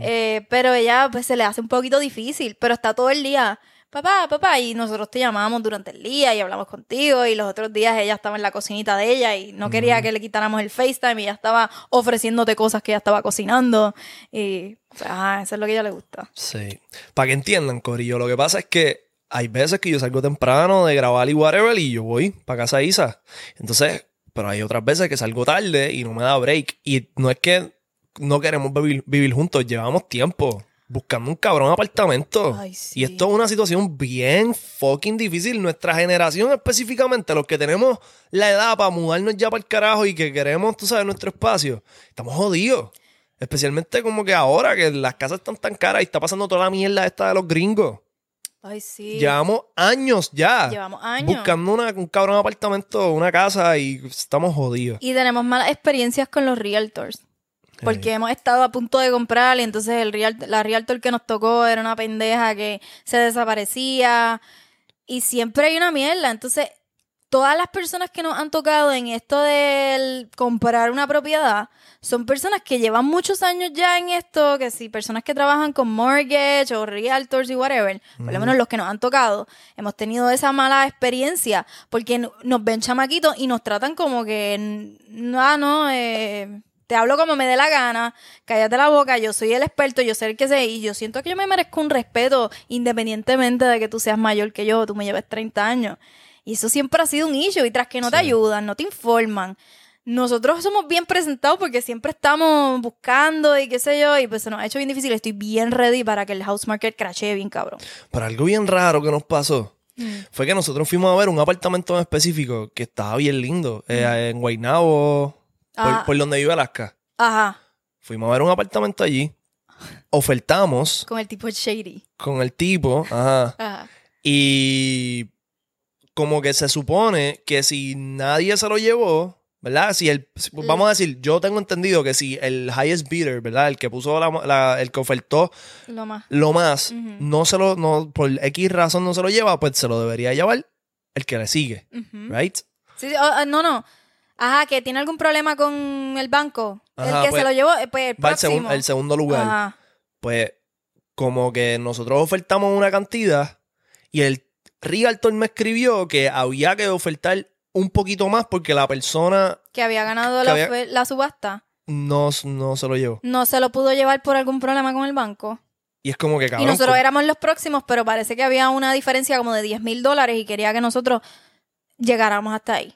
S1: Eh, pero ella, pues se le hace un poquito difícil. Pero está todo el día, papá, papá. Y nosotros te llamamos durante el día y hablamos contigo. Y los otros días ella estaba en la cocinita de ella y no quería que le quitáramos el FaceTime. Y ella estaba ofreciéndote cosas que ella estaba cocinando. Y, pues, ah, eso es lo que a ella le gusta.
S2: Sí. Para que entiendan, Corillo, lo que pasa es que hay veces que yo salgo temprano de grabar y whatever y yo voy para casa de Isa. Entonces, pero hay otras veces que salgo tarde y no me da break. Y no es que no queremos vivir, vivir juntos, llevamos tiempo buscando un cabrón apartamento.
S1: Ay, sí.
S2: Y esto es una situación bien fucking difícil. Nuestra generación específicamente, los que tenemos la edad para mudarnos ya para el carajo y que queremos, tú sabes, nuestro espacio, estamos jodidos. Especialmente como que ahora que las casas están tan caras y está pasando toda la mierda esta de los gringos.
S1: Ay, sí.
S2: Llevamos años ya.
S1: Llevamos años.
S2: Buscando una- un cabrón apartamento, una casa y estamos jodidos.
S1: Y tenemos malas experiencias con los realtors. Porque hemos estado a punto de comprar y entonces el real, la realtor que nos tocó era una pendeja que se desaparecía. Y siempre hay una mierda. Entonces, todas las personas que nos han tocado en esto del comprar una propiedad son personas que llevan muchos años ya en esto, que si personas que trabajan con mortgage o realtors y whatever, por lo menos los que nos han tocado, hemos tenido esa mala experiencia porque nos ven chamaquitos y nos tratan como que, ah, no, eh, te hablo como me dé la gana, cállate la boca, yo soy el experto, yo sé el que sé, y yo siento que yo me merezco un respeto independientemente de que tú seas mayor que yo, tú me lleves 30 años. Y eso siempre ha sido un issue, y tras que no te ayudan, no te informan. Nosotros somos bien presentados porque siempre estamos buscando y qué sé yo, y pues se nos ha hecho bien difícil. Estoy bien ready para que el house market crashee bien cabrón.
S2: Pero algo bien raro que nos pasó fue que nosotros fuimos a ver un apartamento en específico que estaba bien lindo. eh, en Guaynabo, por,
S1: Ah.
S2: por donde vive Alaska.
S1: Ajá,
S2: Fuimos a ver un apartamento allí. Ofertamos
S1: con el tipo shady.
S2: con el tipo. Ajá.
S1: Ajá.
S2: Y como que se supone que si nadie se lo llevó, ¿verdad? Si el, si- vamos a decir, yo tengo entendido que si el highest bidder, ¿verdad? El que puso la, la- el que ofertó
S1: Lo más.
S2: lo más,
S1: Ujú.
S2: no se lo, no, por X razón no se lo lleva, pues se lo debería llevar el que le sigue. ¿right?
S1: Sí, sí, oh, ah, no, no. Ajá, que tiene algún problema con el banco.
S2: Ajá,
S1: el que
S2: pues,
S1: se lo llevó, eh, pues el
S2: Va el, segun- el segundo lugar.
S1: Ajá.
S2: Pues como que nosotros ofertamos una cantidad y el Realtor me escribió que había que ofertar un poquito más porque la persona
S1: Que había ganado
S2: Que
S1: la,
S2: había-
S1: ofe- la subasta.
S2: no, no se lo llevó.
S1: No se lo pudo llevar por algún problema con el banco.
S2: Y es como que cabrón.
S1: y nosotros éramos los próximos, pero parece que había una diferencia como de 10 mil dólares y quería que nosotros llegáramos hasta ahí.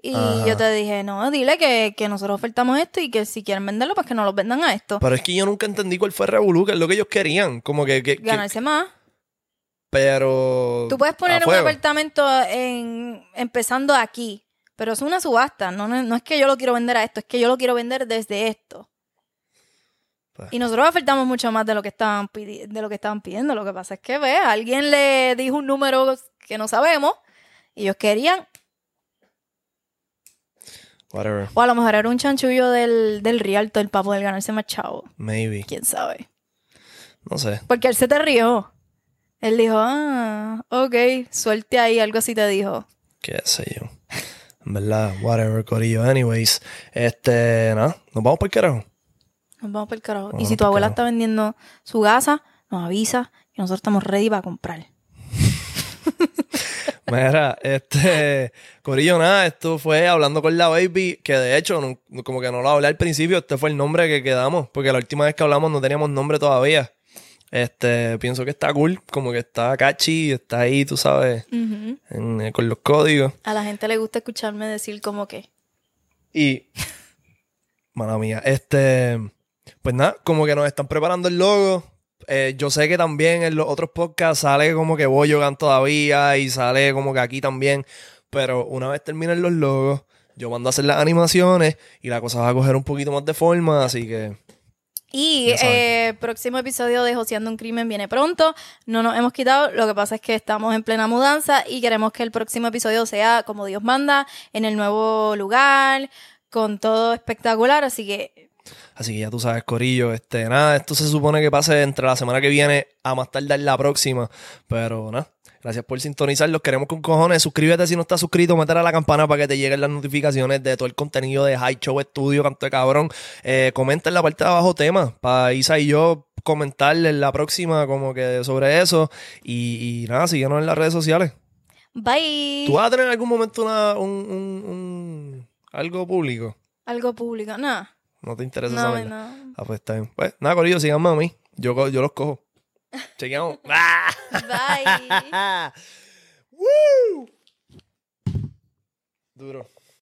S1: Y
S2: Ajá.
S1: yo te dije, no, dile que, que nosotros ofertamos esto y que si quieren venderlo, pues que nos lo vendan a esto.
S2: Pero es que yo nunca entendí cuál fue el revolú, que es lo que ellos querían. Como que. que- que-
S1: Ganarse más.
S2: Pero.
S1: Tú puedes poner un apartamento en, empezando aquí, pero es una subasta. No, no, no es que yo lo quiero vender a esto, es que yo lo quiero vender desde esto.
S2: Pues.
S1: Y nosotros ofertamos mucho más de lo que estaban pidi- de lo que estaban pidiendo. Lo que pasa es que ve, alguien le dijo un número que no sabemos y ellos querían,
S2: Whatever.
S1: o a lo mejor era un chanchullo del, del Rialto para poder ganarse más chavo.
S2: Maybe.
S1: Quién sabe.
S2: No sé.
S1: Porque él se te rió. Él dijo, ah, ok, suelte ahí, algo así te dijo.
S2: Qué sé yo. En verdad, whatever, Corillo. Anyways, este. Nada, nos vamos por el carajo.
S1: Nos vamos por el carajo. Y si tu abuela está vendiendo su gasa, nos avisa que nosotros estamos ready para comprar.
S2: Mira, este, Corillo, nada, esto fue hablando con la baby, que de hecho, no- como que no lo hablé al principio, este fue el nombre que quedamos, porque la última vez que hablamos no teníamos nombre todavía. Este, pienso que está cool, como que está catchy, está ahí, tú sabes, en- eh, con los códigos.
S1: A la gente le gusta escucharme decir como que.
S2: Y, mala mía, este, pues nada, como que nos están preparando el logo. Eh, yo sé que también en los otros podcasts sale como que Boyogan todavía y sale como que aquí también. Pero una vez terminen los logos, yo mando a hacer las animaciones y la cosa va a coger un poquito más de forma, así que
S1: Y eh, próximo episodio de Joseando un Crimen viene pronto. No nos hemos quitado. Lo que pasa es que estamos en plena mudanza y queremos que el próximo episodio sea como Dios manda, en el nuevo lugar, con todo espectacular. Así que
S2: Así que ya tú sabes, Corillo, este, nada, esto se supone que pase entre la semana que viene a más tardar la próxima. Pero nada, gracias por sintonizar, los queremos con cojones. Suscríbete si no estás suscrito, meter a la campana para que te lleguen las notificaciones de todo el contenido de High Show Studio, canto de cabrón. Eh, comenta en la parte de abajo temas para Isa y yo comentarle en la próxima como que sobre eso. Y, y nada, síguenos en las redes sociales.
S1: bye.
S2: ¿Tú vas a tener en algún momento una, un, un- un- algo público?
S1: Algo público. Nada.
S2: ¿No te interesa esa
S1: No,
S2: mierda?
S1: no.
S2: Ah, pues está bien. Pues nada, Corillo, síganme a mí. Yo, yo los cojo. Chequeamos.
S1: Bye.
S2: ¡Woo! Duro.